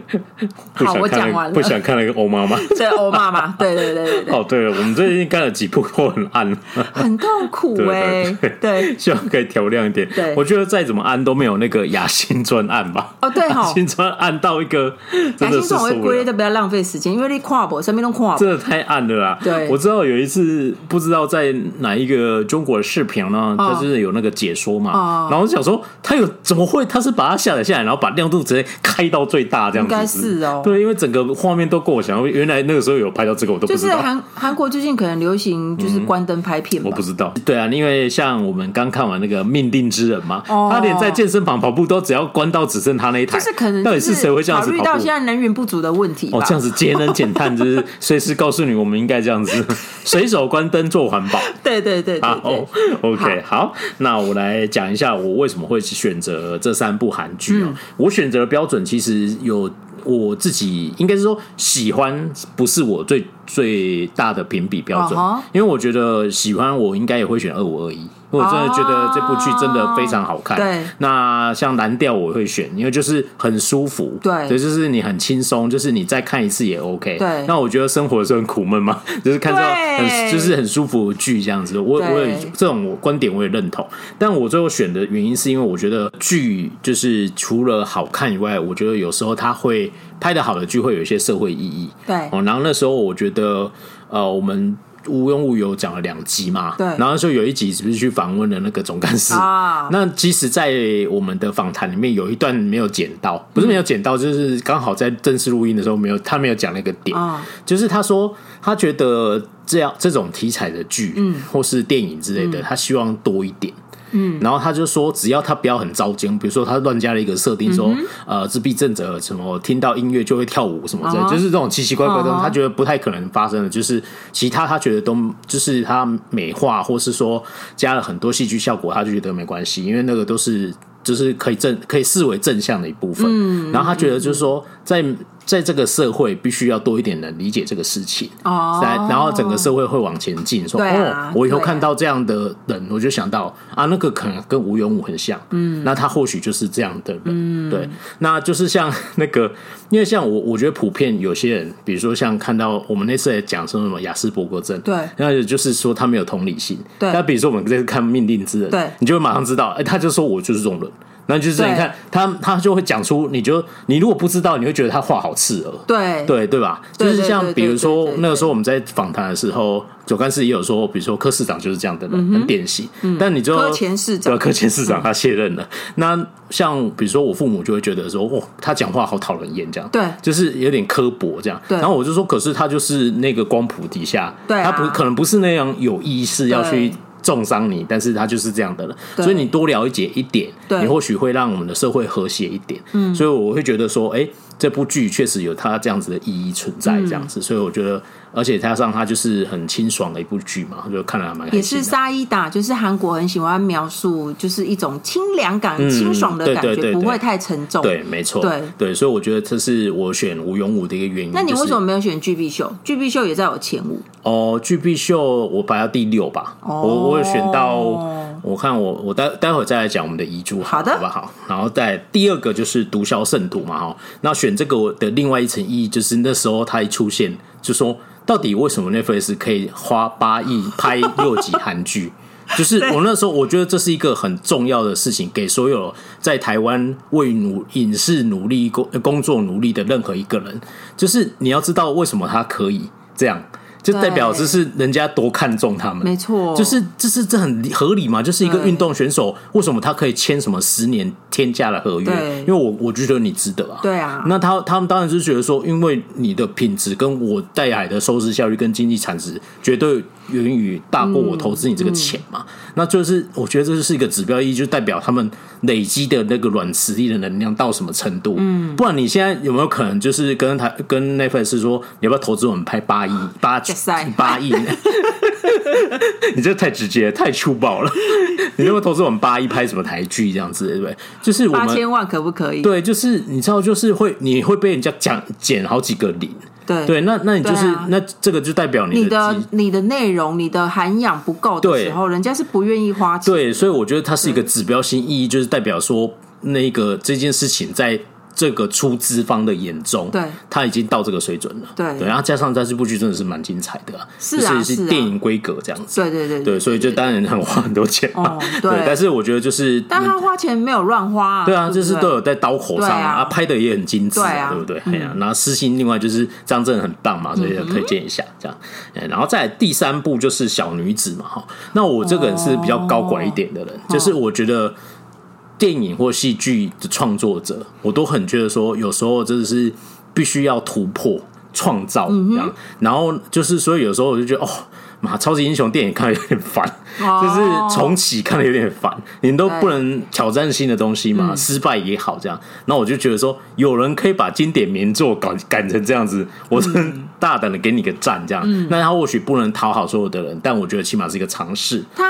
[LAUGHS] 好，我讲完了。不想看那个欧妈妈。对，欧妈妈。对对对对对。哦，对了，我们最近看了几部都很暗，很痛苦哎、欸。对，希望可以调亮一点。对，我觉得再怎么暗都没有那个雅辛专案吧。哦，对哈。雅辛专案到一个真的是受不了，不要浪费时间，因为你跨博身边都跨播，真的太暗了啦。对，我知道有。有一次不知道在哪一个中国的视频呢，他就是有那个解说嘛，哦、然后我就想说他有怎么会？他是把它下载下来，然后把亮度直接开到最大，这样子。应该是哦，对，因为整个画面都够我想。原来那个时候有拍到这个，我都不知道。就是韩韩国最近可能流行就是关灯拍片、嗯，我不知道。对啊，因为像我们刚看完那个《命定之人》嘛，哦、他连在健身房跑步都只要关到只剩他那一台，就是可能到底是谁会这样子跑步？考虑到现在能源不足的问题哦，这样子节能减碳就是 [LAUGHS] 随时告诉你，我们应该这样子随手关灯。做环保，[LAUGHS] 对对对，对，好，OK，好，那我来讲一下我为什么会选择这三部韩剧。嗯、我选择的标准其实有我自己，应该是说喜欢不是我最最大的评比标准，因为我觉得喜欢我应该也会选二五二一。我真的觉得这部剧真的非常好看。对，那像蓝调我会选，因为就是很舒服。对，就是你很轻松，就是你再看一次也 OK。对，那我觉得生活的时候很苦闷嘛，[LAUGHS] 就是看到很就是很舒服的剧这样子。我我也这种观点我也认同，但我最后选的原因是因为我觉得剧就是除了好看以外，我觉得有时候它会拍的好的剧会有一些社会意义。对，哦，然后那时候我觉得呃我们。无庸无有讲了两集嘛，对，然后就有一集是不是去访问了那个总干事。啊？那即使在我们的访谈里面有一段没有剪到，不是没有剪到，就是刚好在正式录音的时候没有，他没有讲那个点，啊、就是他说他觉得这样这种题材的剧，嗯，或是电影之类的，嗯、他希望多一点。嗯，然后他就说，只要他不要很糟心，比如说他乱加了一个设定，说、嗯、呃自闭症者什么听到音乐就会跳舞什么之类，uh huh. 就是这种奇奇怪怪的他觉得不太可能发生的。就是其他他觉得都就是他美化，或是说加了很多戏剧效果，他就觉得没关系，因为那个都是就是可以正可以视为正向的一部分。嗯，然后他觉得就是说在。在这个社会，必须要多一点人理解这个事情哦，在然后整个社会会往前进。说哦，我以后看到这样的人，我就想到啊，那个可能跟吴永武很像，嗯，那他或许就是这样的人，对，那就是像 [LAUGHS] 那个，因为像我，我觉得普遍有些人，比如说像看到我们那次也讲说什么雅斯伯格症，对，那就是说他没有同理心，对。那比如说我们这次看《命定之人》，对，你就会马上知道，哎，他就说我就是这种人。那就是你看他，他就会讲出，你就你如果不知道，你会觉得他话好刺耳，对对对吧？就是像比如说那个时候我们在访谈的时候，左干事也有说，比如说柯市长就是这样的人，很典型。但你就柯前市长，柯前市长他卸任了。那像比如说我父母就会觉得说，哦，他讲话好讨人厌，这样对，就是有点刻薄这样。然后我就说，可是他就是那个光谱底下，他不可能不是那样有意识要去。重伤你，但是他就是这样的人，所以你多了解一点，你或许会让我们的社会和谐一点。嗯，所以我会觉得说，哎、欸，这部剧确实有它这样子的意义存在，这样子，嗯、所以我觉得。而且加上它就是很清爽的一部剧嘛，就看了还蛮。也是沙伊达，就是韩国很喜欢描述，就是一种清凉感、嗯、清爽的感觉，不会太沉重。对，没错。对对，所以我觉得这是我选吴永武的一个原因。那你为什么没有选巨必秀？巨必秀也在我前五。哦，巨必秀我排到第六吧。哦、我我有选到，我看我我待待会儿再来讲我们的遗珠，好的，好不好？然后在第二个就是毒枭圣徒嘛，哈。那选这个的另外一层意义就是那时候他一出现，就说。到底为什么 Netflix 可以花八亿拍六集韩剧？[LAUGHS] 就是我那时候，我觉得这是一个很重要的事情，给所有在台湾为努影视努力工工作努力的任何一个人，就是你要知道为什么他可以这样。就代表这是人家多看重他们，没错，就是这是这很合理嘛？就是一个运动选手，为什么他可以签什么十年天价的合约？因为我我觉得你值得啊。对啊，那他他们当然是觉得说，因为你的品质跟我带来的收视效率跟经济产值绝对。源于大过我投资你这个钱嘛，嗯嗯、那就是我觉得这是一个指标意义，就代表他们累积的那个软实力的能量到什么程度。嗯，不然你现在有没有可能就是跟他跟 Netflix 说，你要不要投资我们拍八亿八八亿？[LAUGHS] [LAUGHS] 你这太直接，太粗暴了。[LAUGHS] 你要不要投资我们八一拍什么台剧这样子，对不对？就是八千万可不可以？对，就是你知道，就是会你会被人家讲减好几个零。对对，那那你就是、啊、那这个就代表你的你的内容、你的涵养不够的时候，人家是不愿意花钱。对，所以我觉得它是一个指标性意义，就是代表说那个这件事情在。这个出资方的眼中，对，他已经到这个水准了，对，对，然后加上在这部剧真的是蛮精彩的，是啊，是电影规格这样子，对对对对，所以就当然很花很多钱嘛，对，但是我觉得就是，但他花钱没有乱花，对啊，就是都有在刀口上啊，拍的也很精致，对不对？哎呀，然后私心另外就是张震很棒嘛，所以要推荐一下这样，然后再第三部就是小女子嘛，哈，那我这个人是比较高拐一点的人，就是我觉得。电影或戏剧的创作者，我都很觉得说，有时候真的是必须要突破创造这样。嗯、然后就是，所以有时候我就觉得，哦，妈，超级英雄电影看的有点烦，哦、就是重启看的有点烦。你都不能挑战新的东西嘛？失败也好，这样。那我就觉得说，有人可以把经典名作搞改成这样子，我真大胆的给你个赞，这样。嗯、那他或许不能讨好所有的人，但我觉得起码是一个尝试。他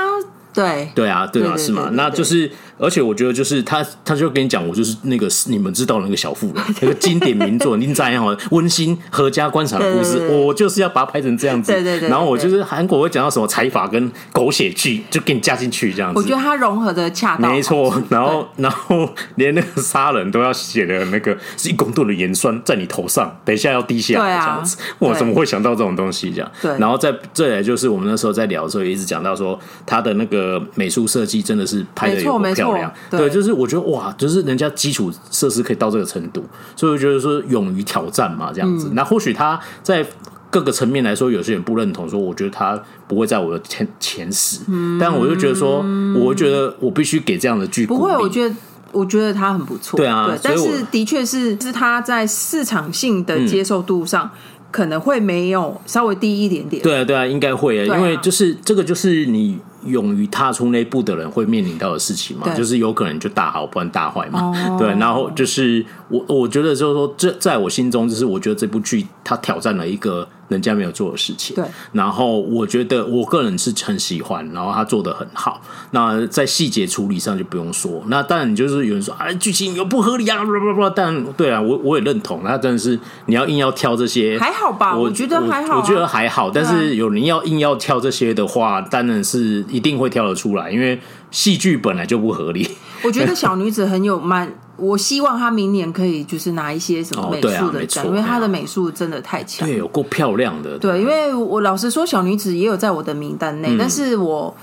对对啊，对啊，是吗？那就是。而且我觉得，就是他，他就跟你讲，我就是那个你们知道的那个小妇人，那个经典名作，您这样好温馨合家观赏的故事，我就是要把它拍成这样子。对对对。然后我就是韩国会讲到什么财阀跟狗血剧，就给你加进去这样子。我觉得它融合的恰当。没错。然后，[LAUGHS] 然后连那个杀人都要写的那个是一公吨的盐酸在你头上，等一下要滴下来这样子。我怎么会想到这种东西这样？对。然后再再来就是我们那时候在聊的时候，也一直讲到说他的那个美术设计真的是拍的有够漂亮。对，对，就是我觉得哇，就是人家基础设施可以到这个程度，所以我觉得说勇于挑战嘛，这样子。嗯、那或许他在各个层面来说，有些人不认同，说我觉得他不会在我的前前十，嗯、但我就觉得说，我觉得我必须给这样的剧。不会，我觉得我觉得他很不错，对啊。对，但是的确是是他在市场性的接受度上。嗯可能会没有稍微低一点点。对啊，对啊，应该会啊，因为就是这个，就是你勇于踏出那一步的人会面临到的事情嘛，就是有可能就大好，不然大坏嘛。哦、对，然后就是我，我觉得就是说，这在我心中，就是我觉得这部剧它挑战了一个。人家没有做的事情，对。然后我觉得我个人是很喜欢，然后他做的很好。那在细节处理上就不用说。那当然，你就是有人说啊，剧情有不合理啊，不不不。但对啊，我我也认同。那真的是你要硬要挑这些，还好吧？我，我觉得还好，啊我，我觉得还好。但是有人要硬要挑这些的话，当然是一定会挑得出来，因为戏剧本来就不合理。我觉得小女子很有蛮。我希望他明年可以就是拿一些什么美术的奖，因为他的美术真的太强，对，有够漂亮的。对，因为我老实说，小女子也有在我的名单内，但是我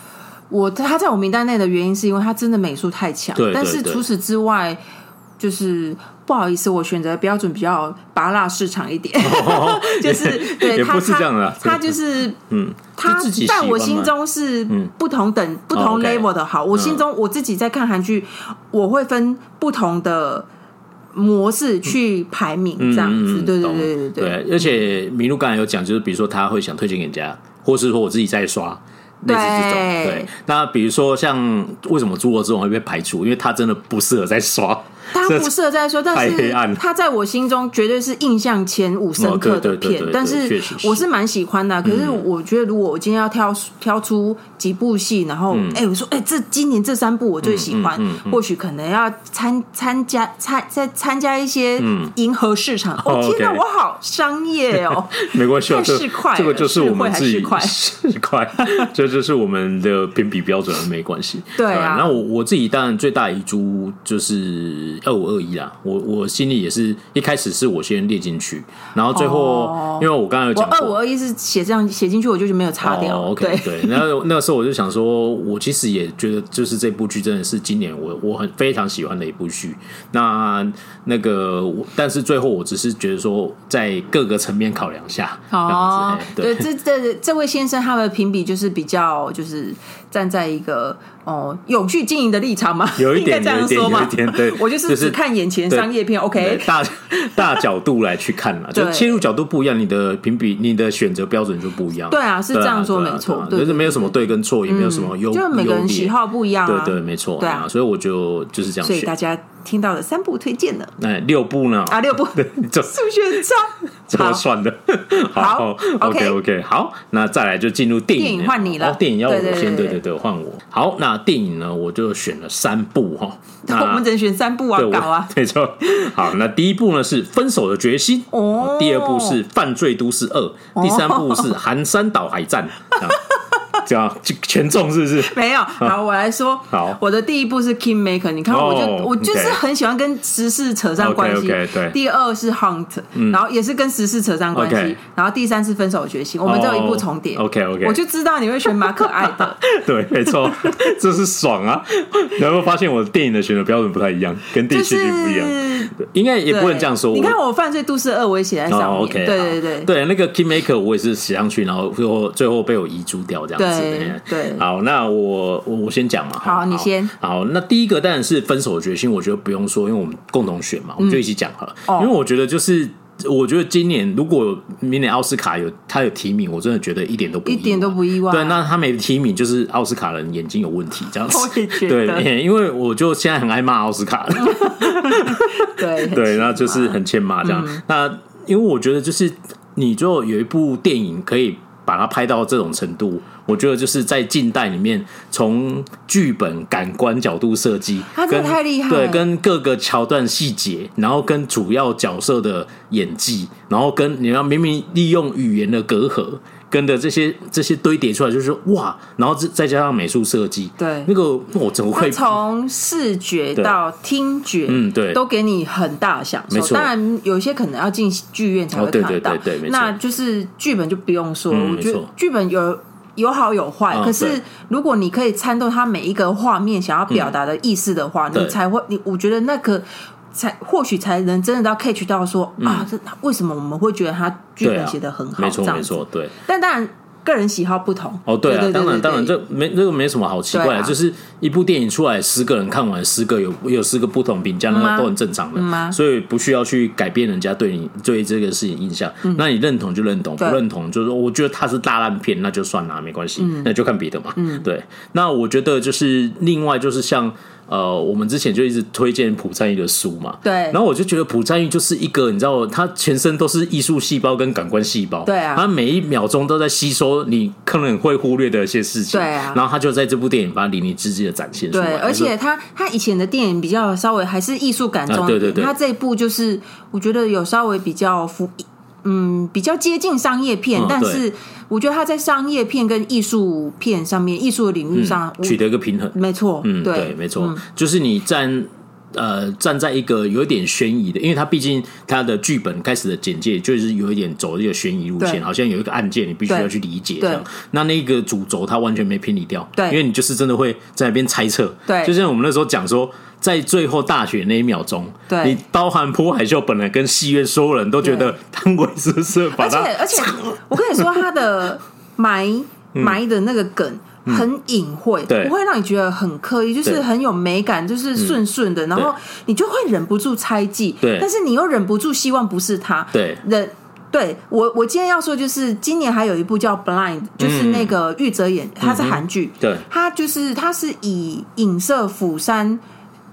我她在我名单内的原因是因为她真的美术太强。对，但是除此之外，就是不好意思，我选择标准比较拔辣市场一点，[LAUGHS] 就是对他他他就是嗯。他在我心中是不同等、不同 level 的好。我心中我自己在看韩剧，我会分不同的模式去排名，这样子。对对对对对。而且麋鹿刚才有讲，就是比如说他会想推荐给人家，或是说我自己在刷，类似这种。对。那比如说像为什么《侏罗纪》会被排除？因为他真的不适合在刷。他不适合再说，但是他在我心中绝对是印象前五深刻的片。但是我是蛮喜欢的。可是我觉得，如果我今天要挑挑出几部戏，然后哎，我说哎，这今年这三部我最喜欢，或许可能要参参加参再参加一些银河市场。哦天哪，我好商业哦，[LAUGHS] 没关系，太市侩，这个就是我们自己市侩，[LAUGHS] 这就是我们的评比标准，没关系。对啊，那我我自己当然最大遗珠就是二五二一啦。我我心里也是一开始是我先列进去，然后最后因为我刚刚有讲过二五二一是写这样写进去，我就是没有擦掉。OK，对，然后那个时候我就想说，我其实也觉得就是这部剧真的是今年我我很非常喜欢的一部剧。那那个但是最后我只是觉得说，在各个层面考量下，哦，对，这这这位先生他的评比就是比较就是站在一个。哦，永续经营的立场吗？[LAUGHS] 有一点这样说吗？对，[LAUGHS] 我就是只看眼前商业片。OK，大大角度来去看了，[LAUGHS] 就切入角度不一样，你的评比、你的选择标准就不一样。对啊，是这样说没错，就是没有什么对跟错，也没有什么优，就每个人喜好不一样。对对，没错。对啊，所以我就就是这样。所以大家听到了三部推荐的，哎，六部呢？啊，六部，[LAUGHS] 数学很差，[LAUGHS] 怎么算的？[LAUGHS] 好，OK OK，好，那再来就进入电影，换你了。电影要我先，对对对，换我。好，那。电影呢，我就选了三部哈。那我们只能选三部啊，搞啊，没错。好，那第一部呢是《分手的决心》，哦，第二部是《犯罪都市二》，第三部是《寒山岛海战》。这样全中是不是？没有。好，我来说。好，我的第一步是 Kingmaker，你看，我就我就是很喜欢跟时事扯上关系。对。第二是 Hunt，然后也是跟时事扯上关系。然后第三是分手决心，我们只有一部重叠。OK OK。我就知道你会选马可爱的。对，没错，这是爽啊！你有没有发现我的电影的选择标准不太一样，跟电视剧不一样？应该也不能这样说。你看我犯罪都市二，我也写在上面。对对对对，那个 Kingmaker 我也是写上去，然后最后最后被我遗珠掉这样子。对对，好，那我我我先讲嘛。好，你先。好，那第一个当然是分手的决心，我觉得不用说，因为我们共同选嘛，我们就一起讲好了。因为我觉得就是，我觉得今年如果明年奥斯卡有他有提名，我真的觉得一点都不一点都不意外。对，那他没提名，就是奥斯卡人眼睛有问题这样子。[LAUGHS] 对，因为我就现在很爱骂奥斯卡。对 [LAUGHS] 对，[LAUGHS] 然后就是很欠骂这样。那因为我觉得就是你就有一部电影可以。把它拍到这种程度，我觉得就是在近代里面，从剧本、感官角度设计，他真的太厉害。对，跟各个桥段细节，然后跟主要角色的演技，然后跟你要明明利用语言的隔阂。跟的这些这些堆叠出来，就是哇，然后再再加上美术设计，对那个我怎么会从视觉到听觉，嗯，对，都给你很大的享受。当然，有些可能要进剧院才会看到，对对对对，那就是剧本就不用说，我觉得剧本有有好有坏。可是如果你可以参透他每一个画面想要表达的意思的话，你才会，你我觉得那个。才或许才能真的到 catch 到说、嗯、啊，这为什么我们会觉得他剧本写的很好？没错没错，对。但当然个人喜好不同哦，对啊，当然当然这没这个没什么好奇怪就是一部电影出来，十个人看完，十个有有十个不同评价，那个都很正常的，嗯、所以不需要去改变人家对你对这个事情印象。嗯、那你认同就认同，不认同就是说，我觉得它是大烂片，那就算了，没关系，嗯、那就看别的嘛。嗯，对。那我觉得就是另外就是像。呃，我们之前就一直推荐朴赞玉的书嘛，对。然后我就觉得朴赞玉就是一个，你知道，他全身都是艺术细胞跟感官细胞，对啊。他每一秒钟都在吸收你可能会忽略的一些事情，对啊。然后他就在这部电影把它淋漓尽致的展现出来。对，而且他他以前的电影比较稍微还是艺术感重一点，对对对。他这一部就是我觉得有稍微比较符。嗯，比较接近商业片，但是我觉得他在商业片跟艺术片上面，艺术的领域上取得一个平衡，没错，嗯，对，没错，就是你站呃站在一个有点悬疑的，因为他毕竟他的剧本开始的简介就是有一点走一个悬疑路线，好像有一个案件你必须要去理解这样，那那个主轴他完全没偏离掉，对，因为你就是真的会在那边猜测，对，就像我们那时候讲说。在最后大雪那一秒钟，对。你包含朴海秀本来跟戏院所有人都觉得汤唯是不是把他，而且而且我跟你说，他的 [LAUGHS] 埋埋的那个梗很隐晦，不会让你觉得很刻意，就是很有美感，就是顺顺的，然后你就会忍不住猜忌，对，但是你又忍不住希望不是他，对，忍。对我，我今天要说就是今年还有一部叫《Blind》，就是那个玉泽演，他是韩剧，对，他就是他是以影射釜山。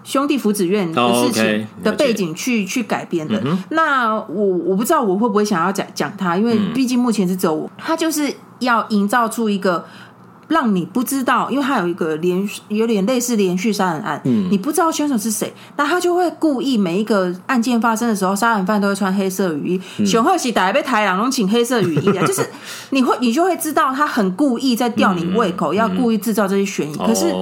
兄弟福祉院的事情的背景去、oh, okay. 去改编的。嗯、那我我不知道我会不会想要讲讲他，因为毕竟目前是只有我，他就是要营造出一个。让你不知道，因为他有一个连续，有点类似连续杀人案，嗯，你不知道凶手是谁，那他就会故意每一个案件发生的时候，杀人犯都会穿黑色雨衣，熊贺喜打被台两龙请黑色雨衣啊，[LAUGHS] 就是你会你就会知道他很故意在吊你胃口，嗯、要故意制造这些悬疑。嗯、可是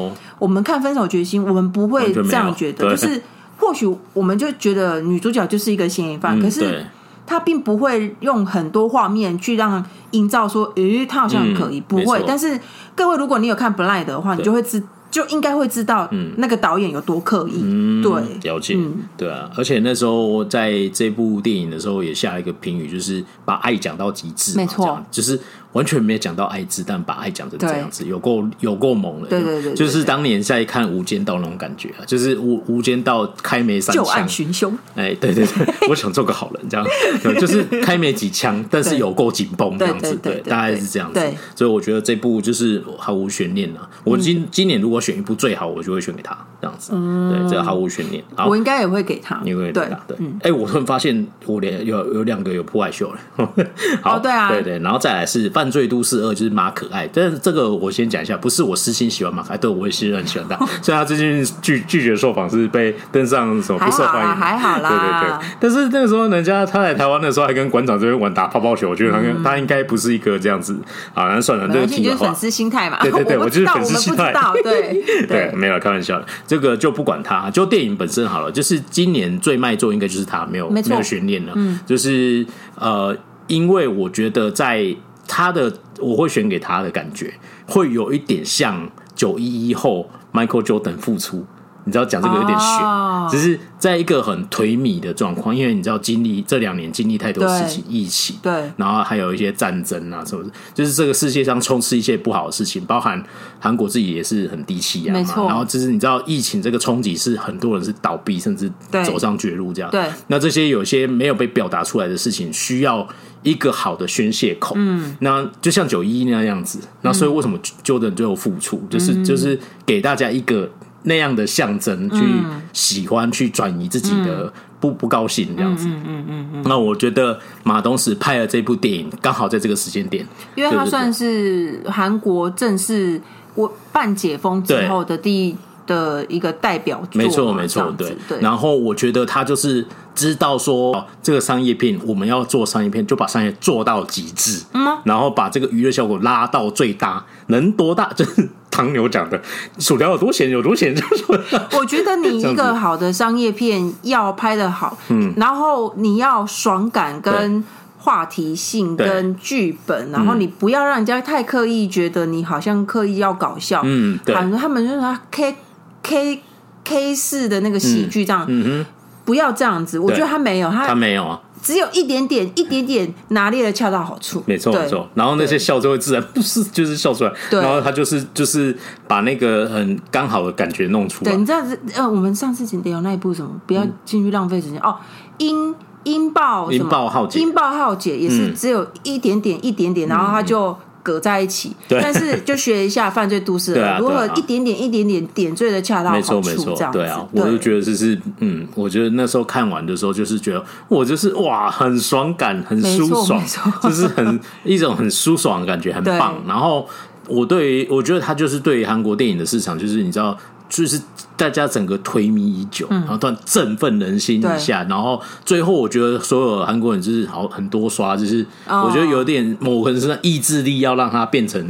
我们看《分手决心》，我们不会这样觉得，就是或许我们就觉得女主角就是一个嫌疑犯，嗯、可是。她并不会用很多画面去让营造说，诶，她好像很可疑，嗯、不会。但是各位，如果你有看《Blind》的话，你就会知，就应该会知道，那个导演有多刻意。嗯、对，了解，嗯、对啊。而且那时候在这部电影的时候，也下了一个评语，就是把爱讲到极致，没错，就是。完全没有讲到爱字，但把爱讲成这样子，有够有够猛了。对对对，就是当年在看《无间道》那种感觉啊，就是无无间道开没三枪，就案寻凶。哎，对对对，[LAUGHS] 我想做个好人，这样，[LAUGHS] 就是开没几枪，但是有够紧绷这样子，对，大概是这样子。所以我觉得这部就是毫无悬念啊。我今今年如果选一部最好，我就会选给他这样子。对，这个毫无悬念。我应该也会给他，因为对对。哎，我突然发现我连有有两个有破坏秀了。[LAUGHS] 好，对啊，对对，然后再来是。犯罪都市二就是马可爱，但是这个我先讲一下，不是我私心喜欢马可爱，对，我也是很喜欢他。虽然他最近拒拒绝受访，是被登上什么不受欢迎，还好啦，对对对。但是那个时候，人家他来台湾的时候，还跟馆长这边玩打泡泡球，我觉得他他应该不是一个这样子。好，那算了，这个题外话。粉丝心态嘛，对对对，我就是粉丝心态。对 [LAUGHS] 对，没有开玩笑的，这个就不管他，就电影本身好了。就是今年最卖座应该就是他，没有没有悬念了。嗯，就是呃，因为我觉得在。他的我会选给他的感觉，会有一点像九一一后 Michael Jordan 复出。你知道讲这个有点悬，哦、只是在一个很颓靡的状况，因为你知道经历这两年经历太多事情，疫情，对，然后还有一些战争啊什么的，就是这个世界上充斥一些不好的事情，包含韩国自己也是很低气压嘛，然后就是你知道疫情这个冲击是很多人是倒闭，甚至走上绝路这样。对，那这些有些没有被表达出来的事情，需要一个好的宣泄口。嗯，那就像九一一那样子，那所以为什么 Jordan 最后复出，就是就是给大家一个。那样的象征，去喜欢，去转移自己的不不高兴这样子。嗯嗯嗯嗯。那我觉得马东石拍了这部电影，刚好在这个时间点，因为他算是韩国正式我半解封之后的第一的一个代表作。没错没错，对对。然后我觉得他就是知道说，这个商业片我们要做商业片，就把商业做到极致。嗯。然后把这个娱乐效果拉到最大，能多大就是。唐牛讲的薯条有多咸有多咸，就是。[LAUGHS] 我觉得你一个好的商业片要拍的好，嗯，然后你要爽感跟话题性跟剧本，然后你不要让人家太刻意觉得你好像刻意要搞笑，嗯，对，反正他们就是他 K K K 四的那个喜剧这样，嗯哼，不要这样子，我觉得他没有，他他没有啊。只有一点点，一点点拿捏的恰到好处。没错，没错。然后那些笑就会自然，不是 [LAUGHS] 就是笑出来。对。然后他就是就是把那个很刚好的感觉弄出来。对，你知道呃，我们上次讲的有那一部什么？不要进去浪费时间哦。音音爆？音爆浩劫。音爆浩劫也是只有一点点，一点点，然后他就。搁在一起，但是就学一下犯罪都市，[LAUGHS] 如何一点点一点点点缀的恰到好处，没错没错，对啊，我就觉得这是嗯，我觉得那时候看完的时候，就是觉得我就是哇，很爽感，很舒爽，就是很一种很舒爽的感觉，很棒。[LAUGHS] 然后我对于我觉得他就是对于韩国电影的市场，就是你知道。就是大家整个颓靡已久，然后突然振奋人心一下，然后最后我觉得所有韩国人就是好很多刷，就是我觉得有点某个人是意志力要让他变成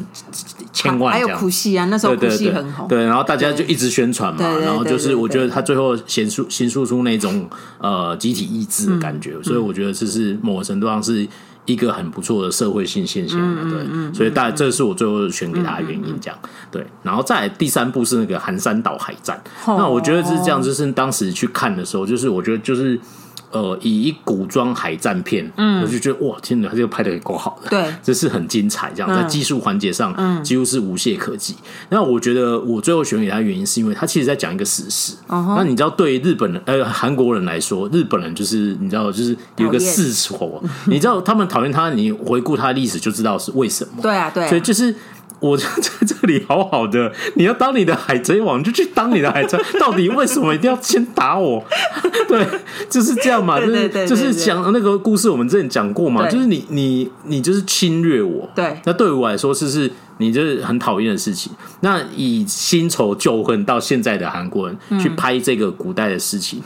千万，还有苦戏啊，那时候苦戏很红，对，然后大家就一直宣传嘛，然后就是我觉得他最后显出显出出那种呃集体意志的感觉，所以我觉得这是某个程度上是。一个很不错的社会性现象，对，所以大概这是我最后选给他的原因，这样对。然后再来第三部是那个《寒山岛海战》，那我觉得是这样，就是当时去看的时候，就是我觉得就是。呃，以一古装海战片，嗯，我就觉得哇，天哪，他这个拍的也够好的，对，这是很精彩，这样在技术环节上，嗯，几乎是无懈可击。那我觉得我最后选给他的原因，是因为他其实在讲一个史实。那你知道，对于日本人呃韩国人来说，日本人就是你知道，就是有一个世仇，你知道他们讨厌他，你回顾他的历史就知道是为什么。对啊，对，所以就是。我就在这里好好的，你要当你的海贼王，就去当你的海贼。到底为什么一定要先打我？[LAUGHS] 对，就是这样嘛，就是就是讲那个故事，我们之前讲过嘛，就是你你你就是侵略我，对，那对我来说是是，你就是很讨厌的事情。那以新仇旧恨到现在的韩国人去拍这个古代的事情。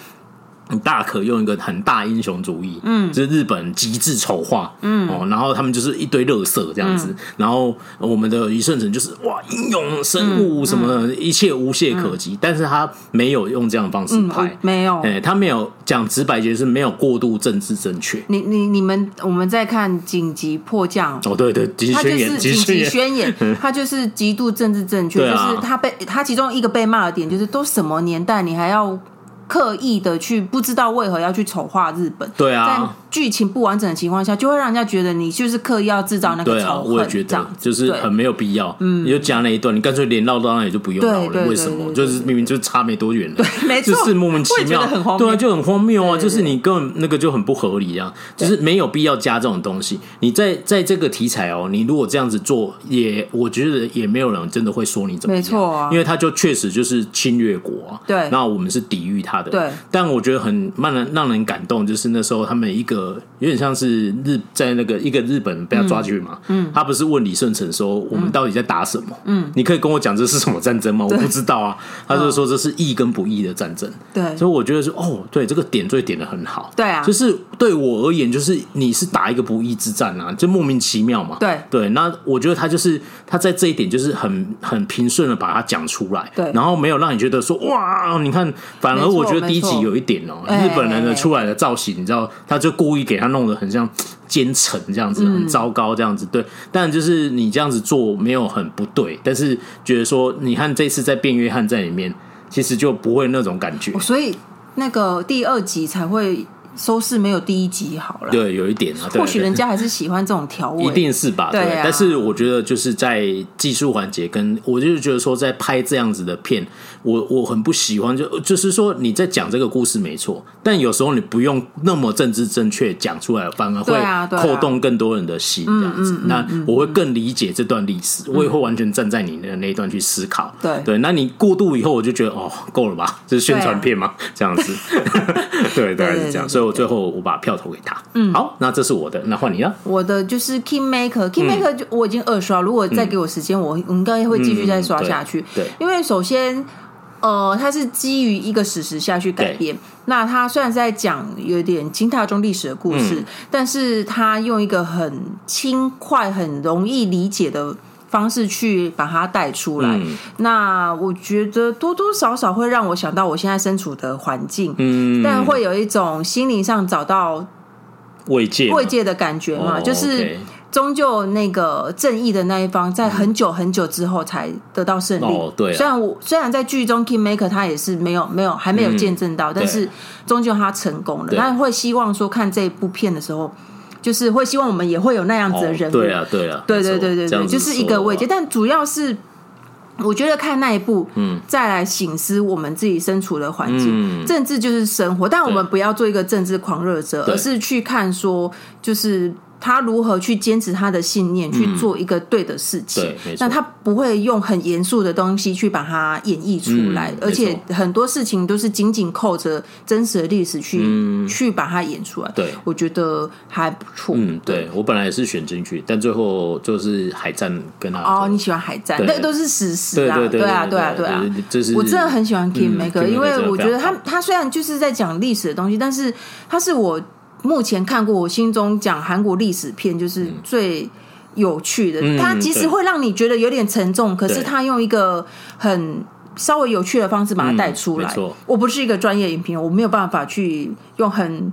你大可用一个很大英雄主义，嗯，就是日本极致丑化，嗯。哦，然后他们就是一堆垃圾这样子，嗯、然后我们的余胜成就是哇英勇生物什么的，嗯嗯、一切无懈可击，嗯、但是他没有用这样的方式拍，嗯、没有，哎，他没有讲直白就是没有过度政治正确。你你你们我们在看紧急迫降哦，对对，紧急宣言，紧急宣言，[LAUGHS] 他就是极度政治正确，啊、就是他被他其中一个被骂的点就是都什么年代你还要。刻意的去不知道为何要去丑化日本，对啊，在剧情不完整的情况下，就会让人家觉得你就是刻意要制造那个仇恨。对啊，我也觉得，就是很没有必要。嗯，你就加那一段，你干脆连绕到那里就不用绕了。为什么？就是明明就差没多远了，对，没错，就是莫名其妙，对啊，就很荒谬啊！就是你根本那个就很不合理啊，就是没有必要加这种东西。你在在这个题材哦，你如果这样子做，也我觉得也没有人真的会说你怎么样，没错啊，因为他就确实就是侵略国啊，对，那我们是抵御他的，对，但我觉得很让人让人感动，就是那时候他们一个有点像是。日在那个一个日本人被他抓进去嘛？嗯，他不是问李顺成说：“我们到底在打什么？”嗯，你可以跟我讲这是什么战争吗？我不知道啊。他就说这是义跟不义的战争。对，所以我觉得说哦，对，这个点缀点的很好。对啊，就是对我而言，就是你是打一个不义之战啊，就莫名其妙嘛。对对，那我觉得他就是他在这一点就是很很平顺的把它讲出来。对，然后没有让你觉得说哇，你看，反而我觉得第一集有一点哦，日本人的出来的造型，你知道，他就故意给他弄得很像。奸臣这样子很糟糕，这样子对，但就是你这样子做没有很不对，但是觉得说，你看这次在变约翰在里面，其实就不会那种感觉，所以那个第二集才会。收视没有第一集好了，对，有一点啊。或许人家还是喜欢这种调味，一定是吧？对，对啊、但是我觉得就是在技术环节，跟我就是觉得说，在拍这样子的片，我我很不喜欢，就就是说你在讲这个故事没错，但有时候你不用那么政治正确讲出来，反而会扣动更多人的心这样子。那我会更理解这段历史，我也会完全站在你的那一段去思考。对对，那你过度以后，我就觉得哦，够了吧？这是宣传片嘛，这样子。[LAUGHS] 对，大概是这样，所以。最后我把票投给他。嗯，好，那这是我的，那换你了。我的就是 Kingmaker，Kingmaker 就我已经二刷，如果再给我时间，嗯、我应该会继续再刷下去。嗯、对，因为首先，呃，它是基于一个史实下去改编。那它虽然是在讲有点金大中历史的故事，嗯、但是它用一个很轻快、很容易理解的。方式去把它带出来，嗯、那我觉得多多少少会让我想到我现在身处的环境，嗯，但会有一种心灵上找到慰藉。慰藉的感觉嘛，哦、就是终究那个正义的那一方，在很久很久之后才得到胜利。哦、对，虽然我虽然在剧中 Kingmaker 他也是没有没有还没有见证到，嗯、但是终究他成功了。那会希望说看这部片的时候。就是会希望我们也会有那样子的人。物，对啊，对啊，对对对对对，就是一个慰藉。但主要是，我觉得看那一部，嗯，再来醒思我们自己身处的环境，政治就是生活，但我们不要做一个政治狂热者，而是去看说，就是。他如何去坚持他的信念，去做一个对的事情？对，那他不会用很严肃的东西去把它演绎出来，而且很多事情都是紧紧扣着真实的历史去去把它演出来。对，我觉得还不错。嗯，对，我本来也是选进去，但最后就是海战跟他。哦，你喜欢海战？那都是史实啊！对啊，对啊，对啊！我真的很喜欢 Kingmaker，因为我觉得他他虽然就是在讲历史的东西，但是他是我。目前看过我心中讲韩国历史片就是最有趣的，它其实会让你觉得有点沉重，可是它用一个很稍微有趣的方式把它带出来。我不是一个专业影评，我没有办法去用很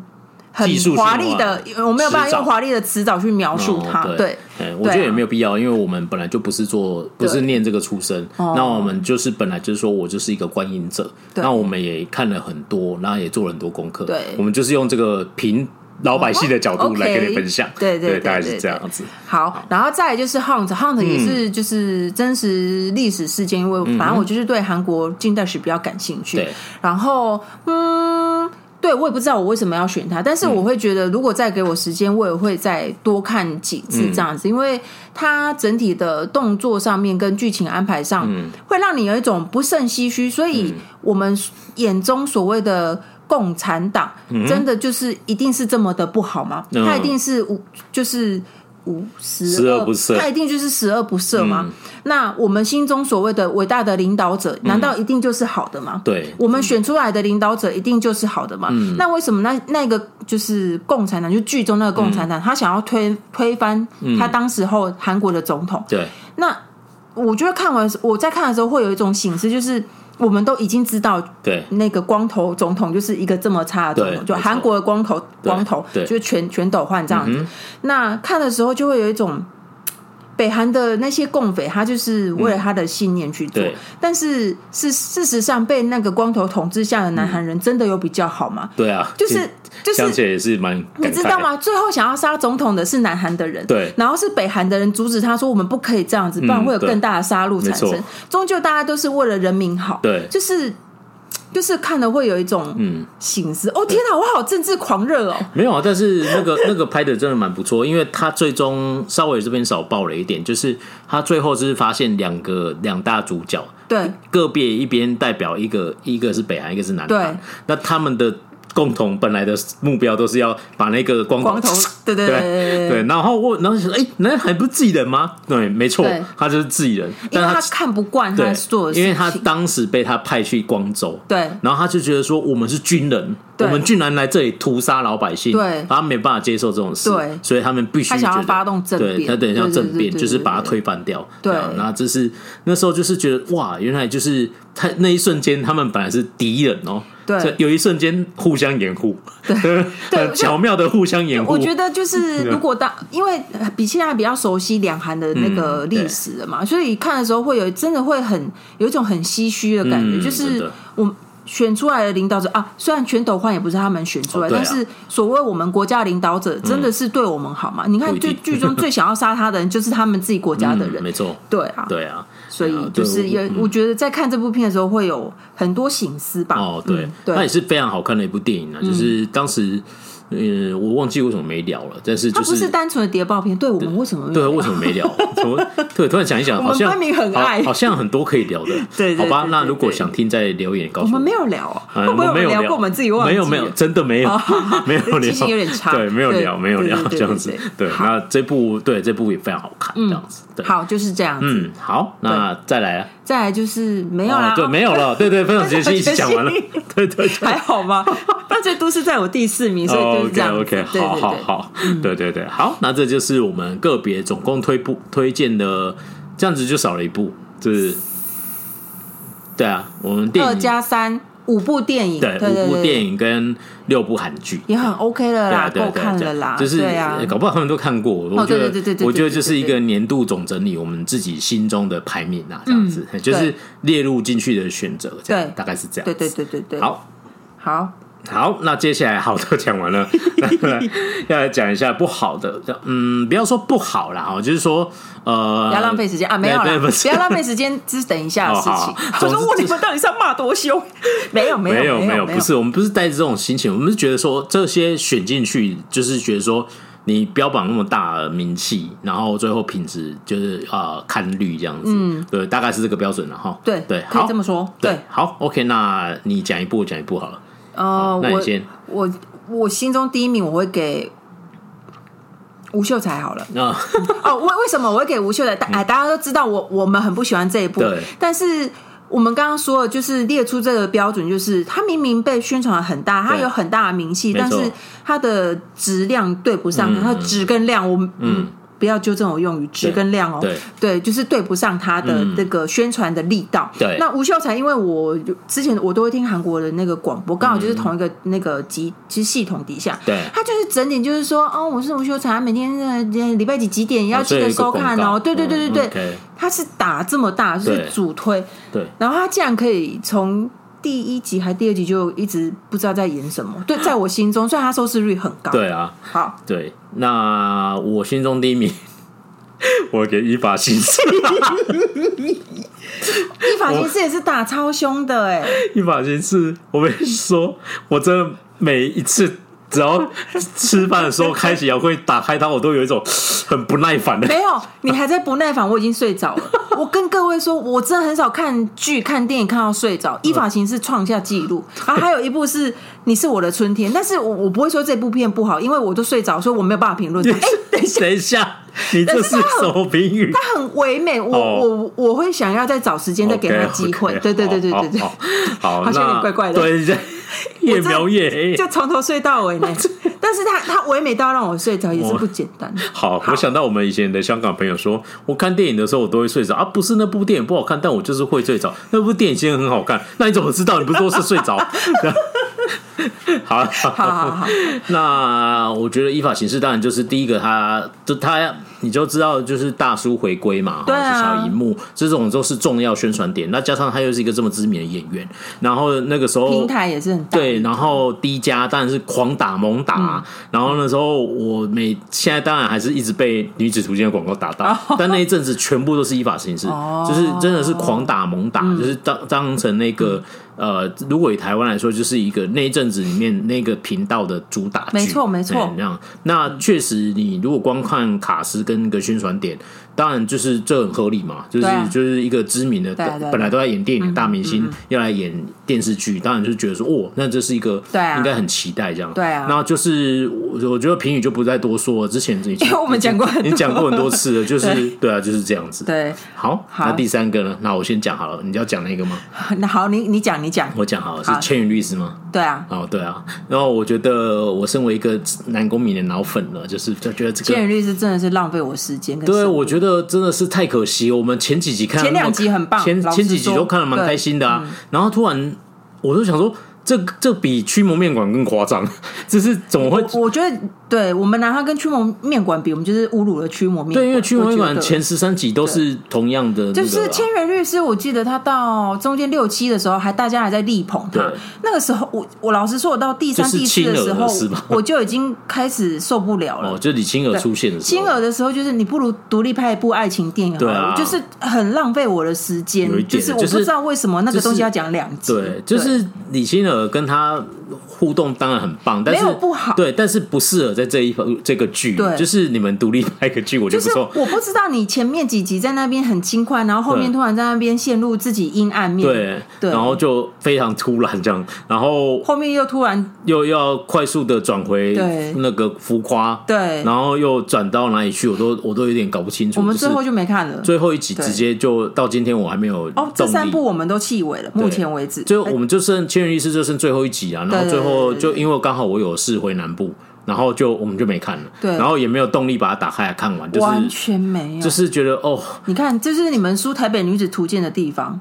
很华丽的，我没有办法用华丽的词藻去描述它。对，我觉得也没有必要，因为我们本来就不是做，不是念这个出身，那我们就是本来就是说我就是一个观影者，那我们也看了很多，然后也做了很多功课，对，我们就是用这个平。老百姓的角度来跟你分享，对对，大概是这样子。好，然后再来就是 Hunt，Hunt 也是就是真实历史事件，因为反正我就是对韩国近代史比较感兴趣。然后嗯，对我也不知道我为什么要选他，但是我会觉得，如果再给我时间，我也会再多看几次这样子，嗯、因为他整体的动作上面跟剧情安排上，会让你有一种不胜唏嘘。所以，我们眼中所谓的共产党，真的就是一定是这么的不好吗？他一定是无就是。无十恶不赦，他一定就是十恶不赦吗？嗯、那我们心中所谓的伟大的领导者，难道一定就是好的吗？对、嗯，我们选出来的领导者一定就是好的吗？嗯、那为什么那那个就是共产党，就剧中那个共产党，嗯、他想要推推翻他当时候韩国的总统？对，那我觉得看完我在看的时候会有一种形式，就是。我们都已经知道，对那个光头总统就是一个这么差的总统，就韩国的光头光头，就是全全斗焕这样子。那看的时候就会有一种。北韩的那些共匪，他就是为了他的信念去做，嗯、但是是事实上被那个光头统治下的南韩人真的有比较好吗？对啊，就是就是想起来也是蛮，你知道吗？最后想要杀总统的是南韩的人，对，然后是北韩的人阻止他说我们不可以这样子，不然会有更大的杀戮产生。嗯、终究大家都是为了人民好，对，就是。就是看了会有一种嗯形式。哦天哪，我好政治狂热哦！没有啊，但是那个 [LAUGHS] 那个拍的真的蛮不错，因为他最终稍微这边少爆了一点，就是他最后就是发现两个两大主角，对，个别一边代表一个，一个是北韩，一个是南韩，那他们的。共同本来的目标都是要把那个光头，光头对对对对，对，然后我然后想说，哎，那还不是自己人吗？对，没错，他就是自己人，但他看不惯他做的事，因为他当时被他派去光州，对，然后他就觉得说，我们是军人，我们居然来这里屠杀老百姓，对，他没办法接受这种事，对，所以他们必须他想要发动政变，他等一下政变，就是把他推翻掉，对，然后这是那时候就是觉得哇，原来就是他那一瞬间，他们本来是敌人哦。对，有一瞬间互相掩护，对，[LAUGHS] 很巧妙的互相掩护。我觉得就是如果当因为比现在比较熟悉两韩的那个历史了嘛，嗯、所以看的时候会有真的会很有一种很唏嘘的感觉，嗯、就是我。选出来的领导者啊，虽然全斗焕也不是他们选出来，但是所谓我们国家领导者真的是对我们好吗？你看，最剧中最想要杀他的人就是他们自己国家的人，没错，对啊，对啊，所以就是也我觉得在看这部片的时候会有很多醒思吧。哦，对，那也是非常好看的一部电影啊，就是当时。嗯，我忘记为什么没聊了，但是就是不是单纯的谍报片，对我们为什么对为什么没聊？[LAUGHS] 怎么对？突然想一想，好像很爱，好像很多可以聊的。[LAUGHS] 对，好吧，那如果想听，再留言告诉我。们没有聊，会不会没有聊过？我们自己忘记没有没有，真的没有，[LAUGHS] 没有聊，有点差。对，没有聊，没有聊这样子。对，那这部对这部也非常好看，这样子。好，就是这样子。嗯，好，那再来啊，再来就是没有了，对，没有了。[LAUGHS] 对对，分手决心一起讲完了。[LAUGHS] 对对，还好吗？犯罪都市在我第四名，所以。OK OK，好好好，对对对，好，那这就是我们个别总共推部推荐的，这样子就少了一部，就是对啊，我们电影二加三五部电影，对，五部电影跟六部韩剧。也很 OK 了啦，够看了啦，就是搞不好他们都看过，我觉得我觉得就是一个年度总整理，我们自己心中的排名啊，这样子就是列入进去的选择，这样，大概是这样，对对对对对，好，好。好，那接下来好的讲完了，[LAUGHS] 要来讲一下不好的。嗯，不要说不好啦，哦，就是说，呃，不要浪费时间啊，没有啦，不要浪费时间，只是等一下的事情。[LAUGHS] [LAUGHS] 我说，我你们到底是要骂多凶？没有，没有，没有，没有不是，我们不是带着这种心情，我们是觉得说这些选进去，就是觉得说你标榜那么大的名气，然后最后品质就是啊，看绿这样子，嗯，对，大概是这个标准了哈。对对，可以这么说。对，好，OK，那你讲一部，讲一步好了。呃，我我我心中第一名我会给吴秀才好了。[LAUGHS] 哦，为为什么我会给吴秀才？哎，大家都知道我我们很不喜欢这一部，但是我们刚刚说的就是列出这个标准，就是他明明被宣传的很大，他有很大的名气，但是他的质量对不上，他的质跟量，我们嗯。不要纠正我用语，质跟量哦，对，对，就是对不上他的那个宣传的力道。对，那吴秀才，因为我之前我都会听韩国的那个广播，刚好就是同一个那个集其实系统底下，对，他就是整点就是说，哦，我是吴秀才，每天呃礼拜几几点要记得收看哦，对对对对对，他是打这么大，就是主推，对，然后他竟然可以从。第一集还第二集就一直不知道在演什么，对，[LAUGHS] 在我心中，虽然他收视率很高，对啊，好，对，那我心中第一名，[LAUGHS] 我给依法行事，[LAUGHS] 依法行事也是打超凶的哎，依法行事，我跟你说，我真的每一次。只要吃饭的时候开启遥控打开它，我都有一种很不耐烦的。没有，[LAUGHS] 你还在不耐烦，我已经睡着了。我跟各位说，我真的很少看剧、看电影看到睡着。依法行事创下纪录，[LAUGHS] 然后还有一部是《你是我的春天》，但是我我不会说这部片不好，因为我都睡着，所以我没有办法评论。[LAUGHS] 哎、欸，等一下，等一下，你这是什么评语？它很唯美，我、oh. 我我会想要再找时间再给他机会。Okay, okay. 对对对对对对，好，好，好，好像有点怪怪的。对对。[LAUGHS] 越描越黑，就从头睡到尾呢。[LAUGHS] 但是他他唯美到让我睡着也是不简单。[LAUGHS] 好，好，我想到我们以前的香港朋友说，我看电影的时候我都会睡着啊，不是那部电影不好看，但我就是会睡着。那部电影其实很好看，那你怎么知道？你不是说是睡着？[LAUGHS] 好，好，好，好，[LAUGHS] 那我觉得依法行事当然就是第一个他，他就他，你就知道就是大叔回归嘛，对啊，小荧幕这种都是重要宣传点。那加上他又是一个这么知名的演员，然后那个时候平台也是很大。对，然后 D 家当然是狂打猛打，嗯、然后那时候我每现在当然还是一直被女子图鉴的广告打到，哦、但那一阵子全部都是依法行事，哦、就是真的是狂打猛打，嗯、就是当当成那个。嗯呃，如果以台湾来说，就是一个那一阵子里面那个频道的主打剧，没错没错。这样，那确实，你如果光看卡斯跟那个宣传点。当然，就是这很合理嘛，就是、啊、就是一个知名的，本来都在演电影的大明星要来演电视剧，当然就觉得说，哦，那这是一个，对应该很期待这样。对啊，然后就是我我觉得评语就不再多说了，之前已经 [LAUGHS] 因为我们讲过，你讲过很多次了，就是对，对啊，就是这样子。对，好，好，那第三个呢？那我先讲好了，你要讲那个吗？[LAUGHS] 那好，你你讲你讲，我讲好了，是千羽律师吗？对啊，哦对啊，然后我觉得我身为一个男公民的脑粉了，就是就觉得这个千羽律师真的是浪费我时间。对，我觉得真的是太。可惜，我们前几集看，前两集很棒，前前几集都看得蛮开心的啊。然后突然，我就想说。这这比驱魔面馆更夸张，[LAUGHS] 这是怎么会？我，我觉得，对我们拿它跟驱魔面馆比，我们就是侮辱了驱魔面馆。对，因为驱魔面馆前十三集都是同样的，就是千元律师。我记得他到中间六七的时候，还大家还在力捧他。那个时候，我我老实说，我到第三、第四的时候，我就已经开始受不了了。哦，就李青儿出现的时候，青儿的时候，就是你不如独立拍一部爱情电影，对啊，就是很浪费我的时间。就是我不知道为什么那个东西要讲两集。对，就是李青儿跟他。互动当然很棒，但是没有不好。对，但是不适合在这一这个剧。对，就是你们独立拍个剧，我就不说。我不知道你前面几集在那边很轻快，然后后面突然在那边陷入自己阴暗面。对，对，然后就非常突然这样，然后后面又突然又要快速的转回那个浮夸。对，然后又转到哪里去，我都我都有点搞不清楚。我们最后就没看了，最后一集直接就到今天，我还没有哦。这三部我们都弃尾了，目前为止。就我们就剩《千元律师》，就剩最后一集啊，然后最后。就因为刚好我有事回南部，然后就我们就没看了，对，然后也没有动力把它打开来看完，就是完全没有，就是觉得哦，你看，这是你们输《台北女子图鉴》的地方，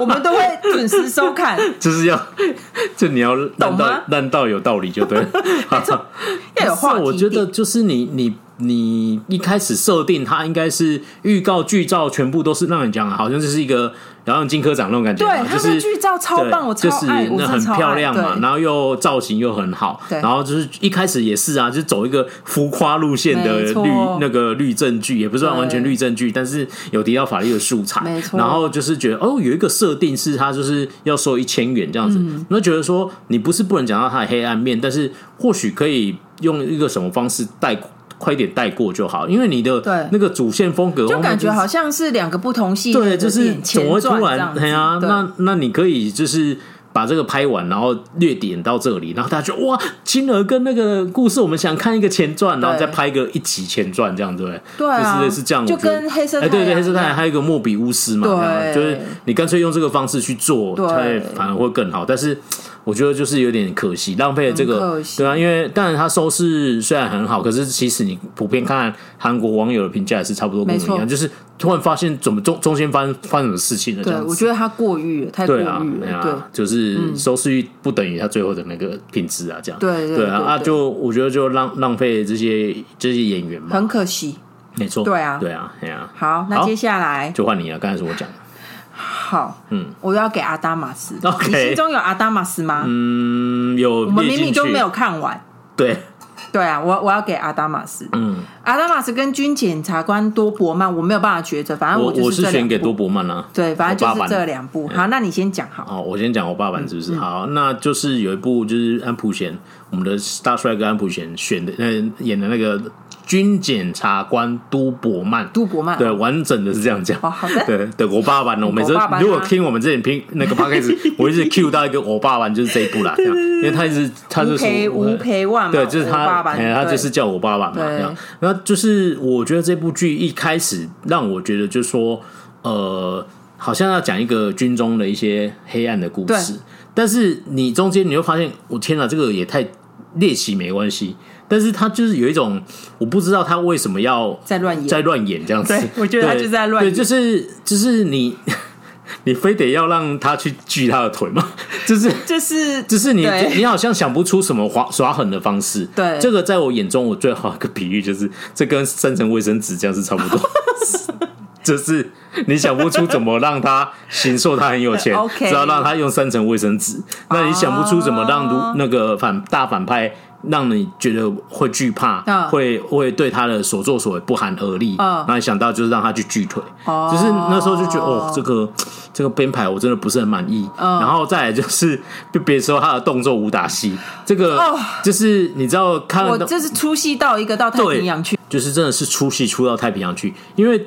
我们都会准时收看，[LAUGHS] 就是要，[LAUGHS] 就你要烂到烂到有道理就对，[LAUGHS] 要有话题。我觉得就是你你。你一开始设定它应该是预告剧照全部都是让你讲，好像这是一个然后金科长那种感觉，对，就是剧照超棒，我超爱，就是那很漂亮嘛，然后又造型又很好，然后就是一开始也是啊，就走一个浮夸路线的律那个律政剧，也不算完全律政剧，但是有提到法律的素材，没错，然后就是觉得哦，有一个设定是他就是要收一千元这样子，那觉得说你不是不能讲到他的黑暗面，但是或许可以用一个什么方式带。快点带过就好，因为你的那个主线风格，就感觉好像是两个不同系列。对，就是怎么会突然？对啊，那那你可以就是把这个拍完，然后略点到这里，然后大家就哇，金儿跟那个故事，我们想看一个前传，然后再拍个一集前传，这样对不对？对啊，就是是这样。就跟黑色，哎，对对，黑色太阳还有一个莫比乌斯嘛，对，就是你干脆用这个方式去做，对，反而会更好。但是。我觉得就是有点可惜，浪费了这个，对啊，因为当然它收视虽然很好，可是其实你普遍看韩国网友的评价也是差不多跟我们一样，就是突然发现怎么中中间发生发生什么事情了这样子。对，我觉得他过誉了，太过誉了，对啊，对，就是收视率不等于他最后的那个品质啊，这样。对对啊啊，就我觉得就浪浪费这些这些演员嘛，很可惜，没错，对啊，对啊，对啊。好，那接下来就换你了，刚才是我讲。好，嗯，我要给阿达玛斯。你心中有阿达玛斯吗？嗯，有。我们明明就没有看完。对，对啊，我我要给阿达玛斯。嗯，阿达玛斯跟军检察官多伯曼，我没有办法抉择，反正我我是选给多伯曼啊。对，反正就是这两部。好，那你先讲好。好，我先讲我爸版是不是？好，那就是有一部就是安普贤，我们的大帅哥安普贤选的，呃，演的那个。军检察官都伯曼，都伯曼，对，完整的是这样讲。哦，好的。对，我爸爸版的，我每次如果听我们之前听那个 podcast，[LAUGHS] 我一直 cue 到一个我爸爸，就是这一部啦，这样，因为他一直他就是吴培万，对，就是他，他就是叫我爸爸嘛，这样。然后就是我觉得这部剧一开始让我觉得，就是说，呃，好像要讲一个军中的一些黑暗的故事，但是你中间你会发现，我天哪，这个也太猎奇，没关系。但是他就是有一种，我不知道他为什么要在乱演，在乱演这样子。对，我觉得他就在乱演。对，就是就是你，[LAUGHS] 你非得要让他去锯他的腿吗？[LAUGHS] 就是就是就是你你好像想不出什么耍耍狠的方式。对，这个在我眼中，我最好一个比喻就是，这跟三层卫生纸这样是差不多。[LAUGHS] 就是你想不出怎么让他行受他很有钱，只要让他用三层卫生纸。那你想不出怎么让那个反大反派。让你觉得会惧怕，会会对他的所作所为不寒而栗。然后想到就是让他去锯腿，就是那时候就觉得哦，这个这个编排我真的不是很满意。然后再来就是 [LAUGHS] 别说他的动作武打戏，这个就是你知道看，我这是出戏到一个到太平洋去，就是真的是出戏出到太平洋去，因为。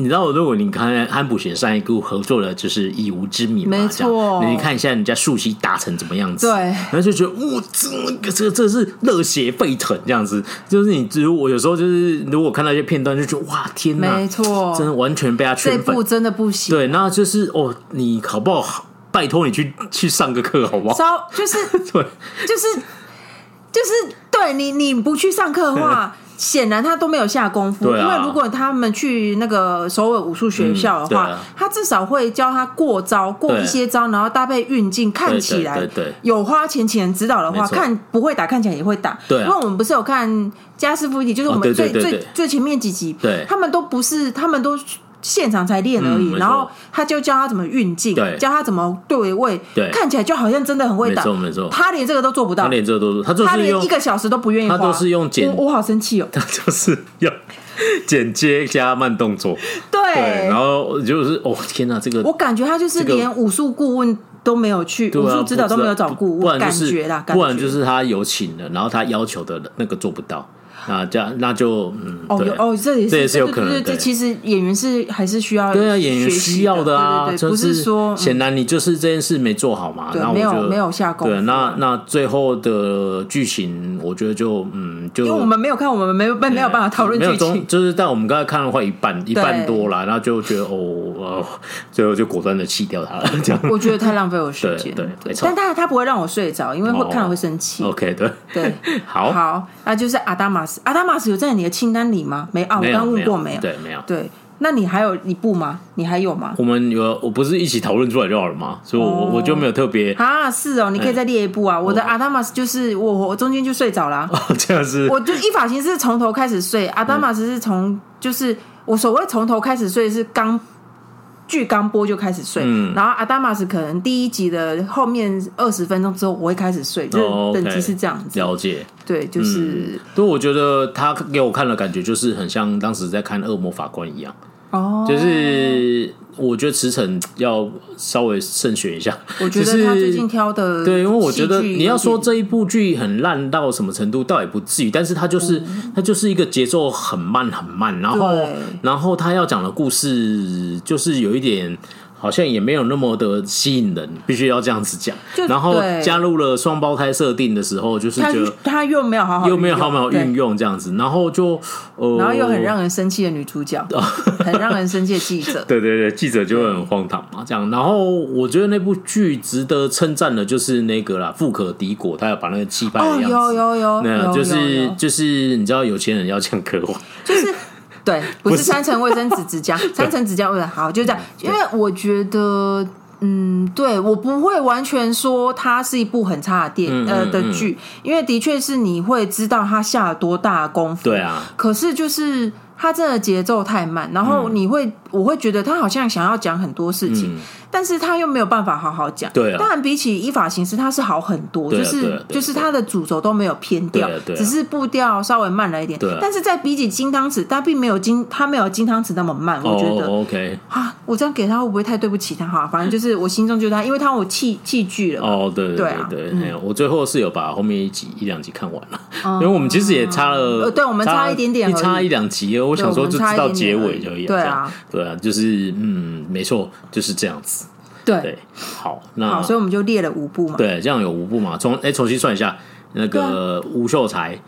你知道，如果你看安普选上一部合作的，就是《以无之名》嘛，没错。你看一下人家树熙打成怎么样子，对，然后就觉得哇，这个这个这是热血沸腾这样子。就是你，如果有时候就是如果看到一些片段，就觉得哇，天哪，没错，真的完全被他圈粉，这部真的不行。对，那就是哦，你好不好？拜托你去去上个课好不好？稍就是 [LAUGHS] 对，就是就是对你，你不去上课的话。显然他都没有下功夫，因为如果他们去那个首尔武术学校的话，他至少会教他过招，过一些招，然后搭配运镜，看起来有花钱请人指导的话，看不会打看起来也会打。对因为我们不是有看家师傅一体，就是我们最最最前面几集，对。他们都不是，他们都。现场才练而已，然后他就教他怎么运镜，教他怎么对位，看起来就好像真的很会打。没错没错，他连这个都做不到，他连这个都他他连一个小时都不愿意花，他都是用剪，我好生气哦，[LAUGHS] 他就是要剪接加慢动作，对，然后就是哦天哪，这个我感觉他就是连武术顾问都没有去，武术指导都没有找顾问，感觉啦，不然就是他有请的，然后他要求的那个做不到。啊，这样那就嗯，哦哦，这也是这也是有可能的。这其实演员是还是需要对啊，演员需要的啊，不是说显然你就是这件事没做好嘛，然后没有没有下功夫。对，那那最后的剧情，我觉得就嗯，就因为我们没有看，我们没有没有办法讨论剧情，就是但我们刚才看的话，一半一半多了，然后就觉得哦，最后就果断的弃掉他了。这样我觉得太浪费我时间，对对，但他他不会让我睡着，因为会看了会生气。OK，对对，好 [LAUGHS] 好，那就是阿达玛斯。阿达玛斯有在你的清单里吗？没啊，我刚问过没有？对，没有。对，那你还有一部吗？你还有吗？我们有，我不是一起讨论出来就好了吗？所以我我就没有特别啊。是哦，你可以再列一部啊。我的阿达玛斯就是我，我中间就睡着了。哦，这样是。我就依法型是从头开始睡，阿达玛斯是从就是我所谓从头开始睡是刚。剧刚播就开始睡，嗯、然后阿达玛斯可能第一集的后面二十分钟之后我会开始睡，就等级是这样子。了解，对，就是。所我觉得他给我看的感觉就是很像当时在看《恶魔法官》一样。哦，就是我觉得驰骋要稍微慎选一下。我觉得他最近挑的，对，因为我觉得你要说这一部剧很烂到什么程度，倒也不至于。但是他就是他就是一个节奏很慢很慢，然后然后他要讲的故事就是有一点。好像也没有那么的吸引人，必须要这样子讲。然后加入了双胞胎设定的时候，就是觉得他又没有好好又没有好好运用这样子，然后就呃，然后又很让人生气的女主角，[LAUGHS] 很让人生气的记者。对对对，记者就会很荒唐嘛，这样。然后我觉得那部剧值得称赞的就是那个啦，富可敌国，他要把那个气派的样子，有有有，那样就是就是你知道有钱人要这样刻画，就是。对，不是三层卫生纸纸浆，[LAUGHS] 三层纸浆为好，就这样。因为我觉得，嗯，对我不会完全说它是一部很差的电呃的剧，因为的确是你会知道他下了多大的功夫。对啊，可是就是它真的节奏太慢，然后你会我会觉得他好像想要讲很多事情，嗯、但是他又没有办法好好讲。对、啊，当然比起依法行事，他是好很多，就是就是他的主轴都没有偏掉，只是步调稍微慢了一点。对、啊，但是在比起金汤匙，他并没有金，他没有金汤匙那么慢。我觉得、哦、OK 啊，我这样给他会不会太对不起他？哈，反正就是我心中就是他，因为他我弃弃剧了。哦，对对对对，我最后是有把后面一集一两集看完了，嗯、[LAUGHS] 因为我们其实也差了，对我们差一点点，差一两集，我想说就知道结尾就一样。对啊，对啊，就是嗯，没错，就是这样子。对，对好，那好，所以我们就列了五部嘛。对，这样有五部嘛？从哎，重新算一下，那个吴秀才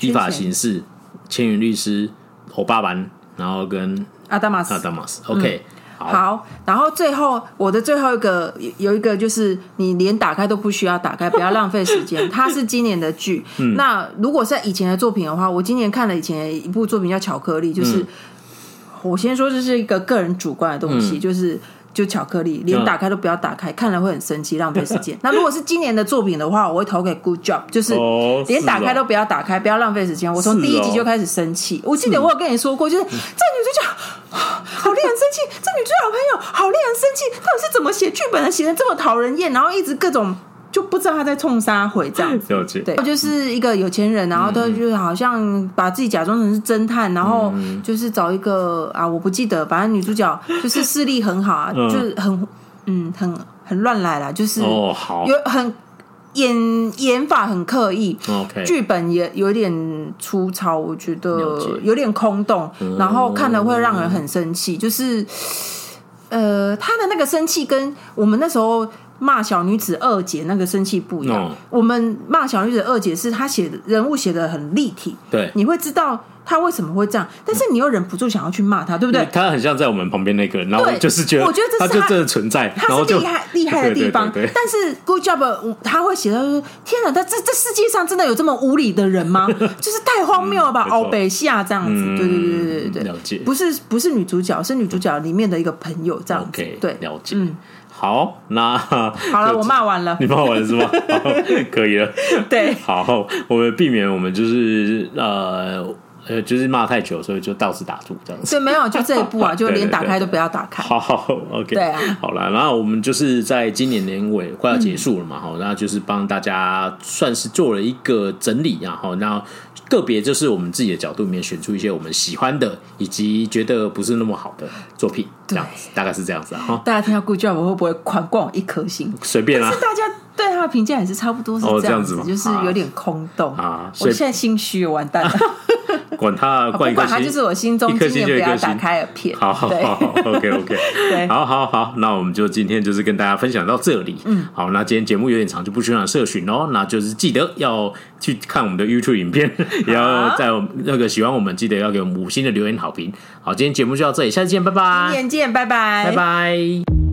依法行事，千云律师欧巴班，然后跟阿达玛斯，阿达玛斯，OK。好，好，然后最后我的最后一个有一个就是你连打开都不需要打开，不要浪费时间。[LAUGHS] 它是今年的剧。嗯、那如果是在以前的作品的话，我今年看了以前的一部作品叫《巧克力》，就是、嗯、我先说这是一个个人主观的东西，嗯、就是。就巧克力，连打开都不要打开，看了会很生气，浪费时间。那如果是今年的作品的话，我会投给 Good Job，就是连打开都不要打开，不要浪费时间。我从第一集就开始生气。我记得我有跟你说过，就是这女主角 [LAUGHS] 好令人生气，这女主角朋友好令人生气，到底是怎么写剧本的，写的这么讨人厌，然后一直各种。就不知道他在冲杀回这样。[LAUGHS] 子，对，就是一个有钱人，然后他就好像把自己假装成是侦探，然后就是找一个啊，我不记得，反正女主角就是视力很好啊，就是很嗯很很乱来啦，就是哦好，有很演演法很刻意剧本也有点粗糙，我觉得有点空洞，然后看了会让人很生气，就是呃，他的那个生气跟我们那时候。骂小女子二姐那个生气不一样，我们骂小女子二姐是她写的人物写的很立体，对，你会知道她为什么会这样，但是你又忍不住想要去骂她，对不对？她很像在我们旁边那个人，然后就是觉得，我觉得这是她就真的存在，她是厉害厉害的地方。但是 Good Job 他会写到说，天哪，他这这世界上真的有这么无理的人吗？[LAUGHS] 就是太荒谬了吧，欧北下这样子，对对对对对对，了解，不是不是女主角，是女主角里面的一个朋友这样子，对，了解，嗯。好，那好了，[LAUGHS] 我骂完了，你骂完了是吗？[LAUGHS] 可以了，对，好，我们避免我们就是呃呃，就是骂太久，所以就到此打住这样子。对，没有，就这一步啊，[LAUGHS] 就连打开都不要打开。好，好，OK，对啊，好了，然后我们就是在今年年尾快要结束了嘛，哈，然后就是帮大家算是做了一个整理，然后那。个别就是我们自己的角度里面选出一些我们喜欢的，以及觉得不是那么好的作品，这样子大概是这样子啊。大家听到 Good Job 我会不会宽广一颗星？随便啦。是大家对他的评价也是差不多是这样子，就是有点空洞啊。我现在心虚，完蛋了。[LAUGHS] [LAUGHS] 管他，不管他，就是我心中今年不要打开的片。好好好，OK OK，对，好好 [LAUGHS] 好，那我们就今天就是跟大家分享到这里。嗯，好，那今天节目有点长，就不需要社群哦。那就是记得要去看我们的 YouTube 影片，也 [LAUGHS] 要在那个喜欢我们，记得要给我们五星的留言好评。好，今天节目就到这里，下次见，拜拜。明年见，拜拜，拜拜。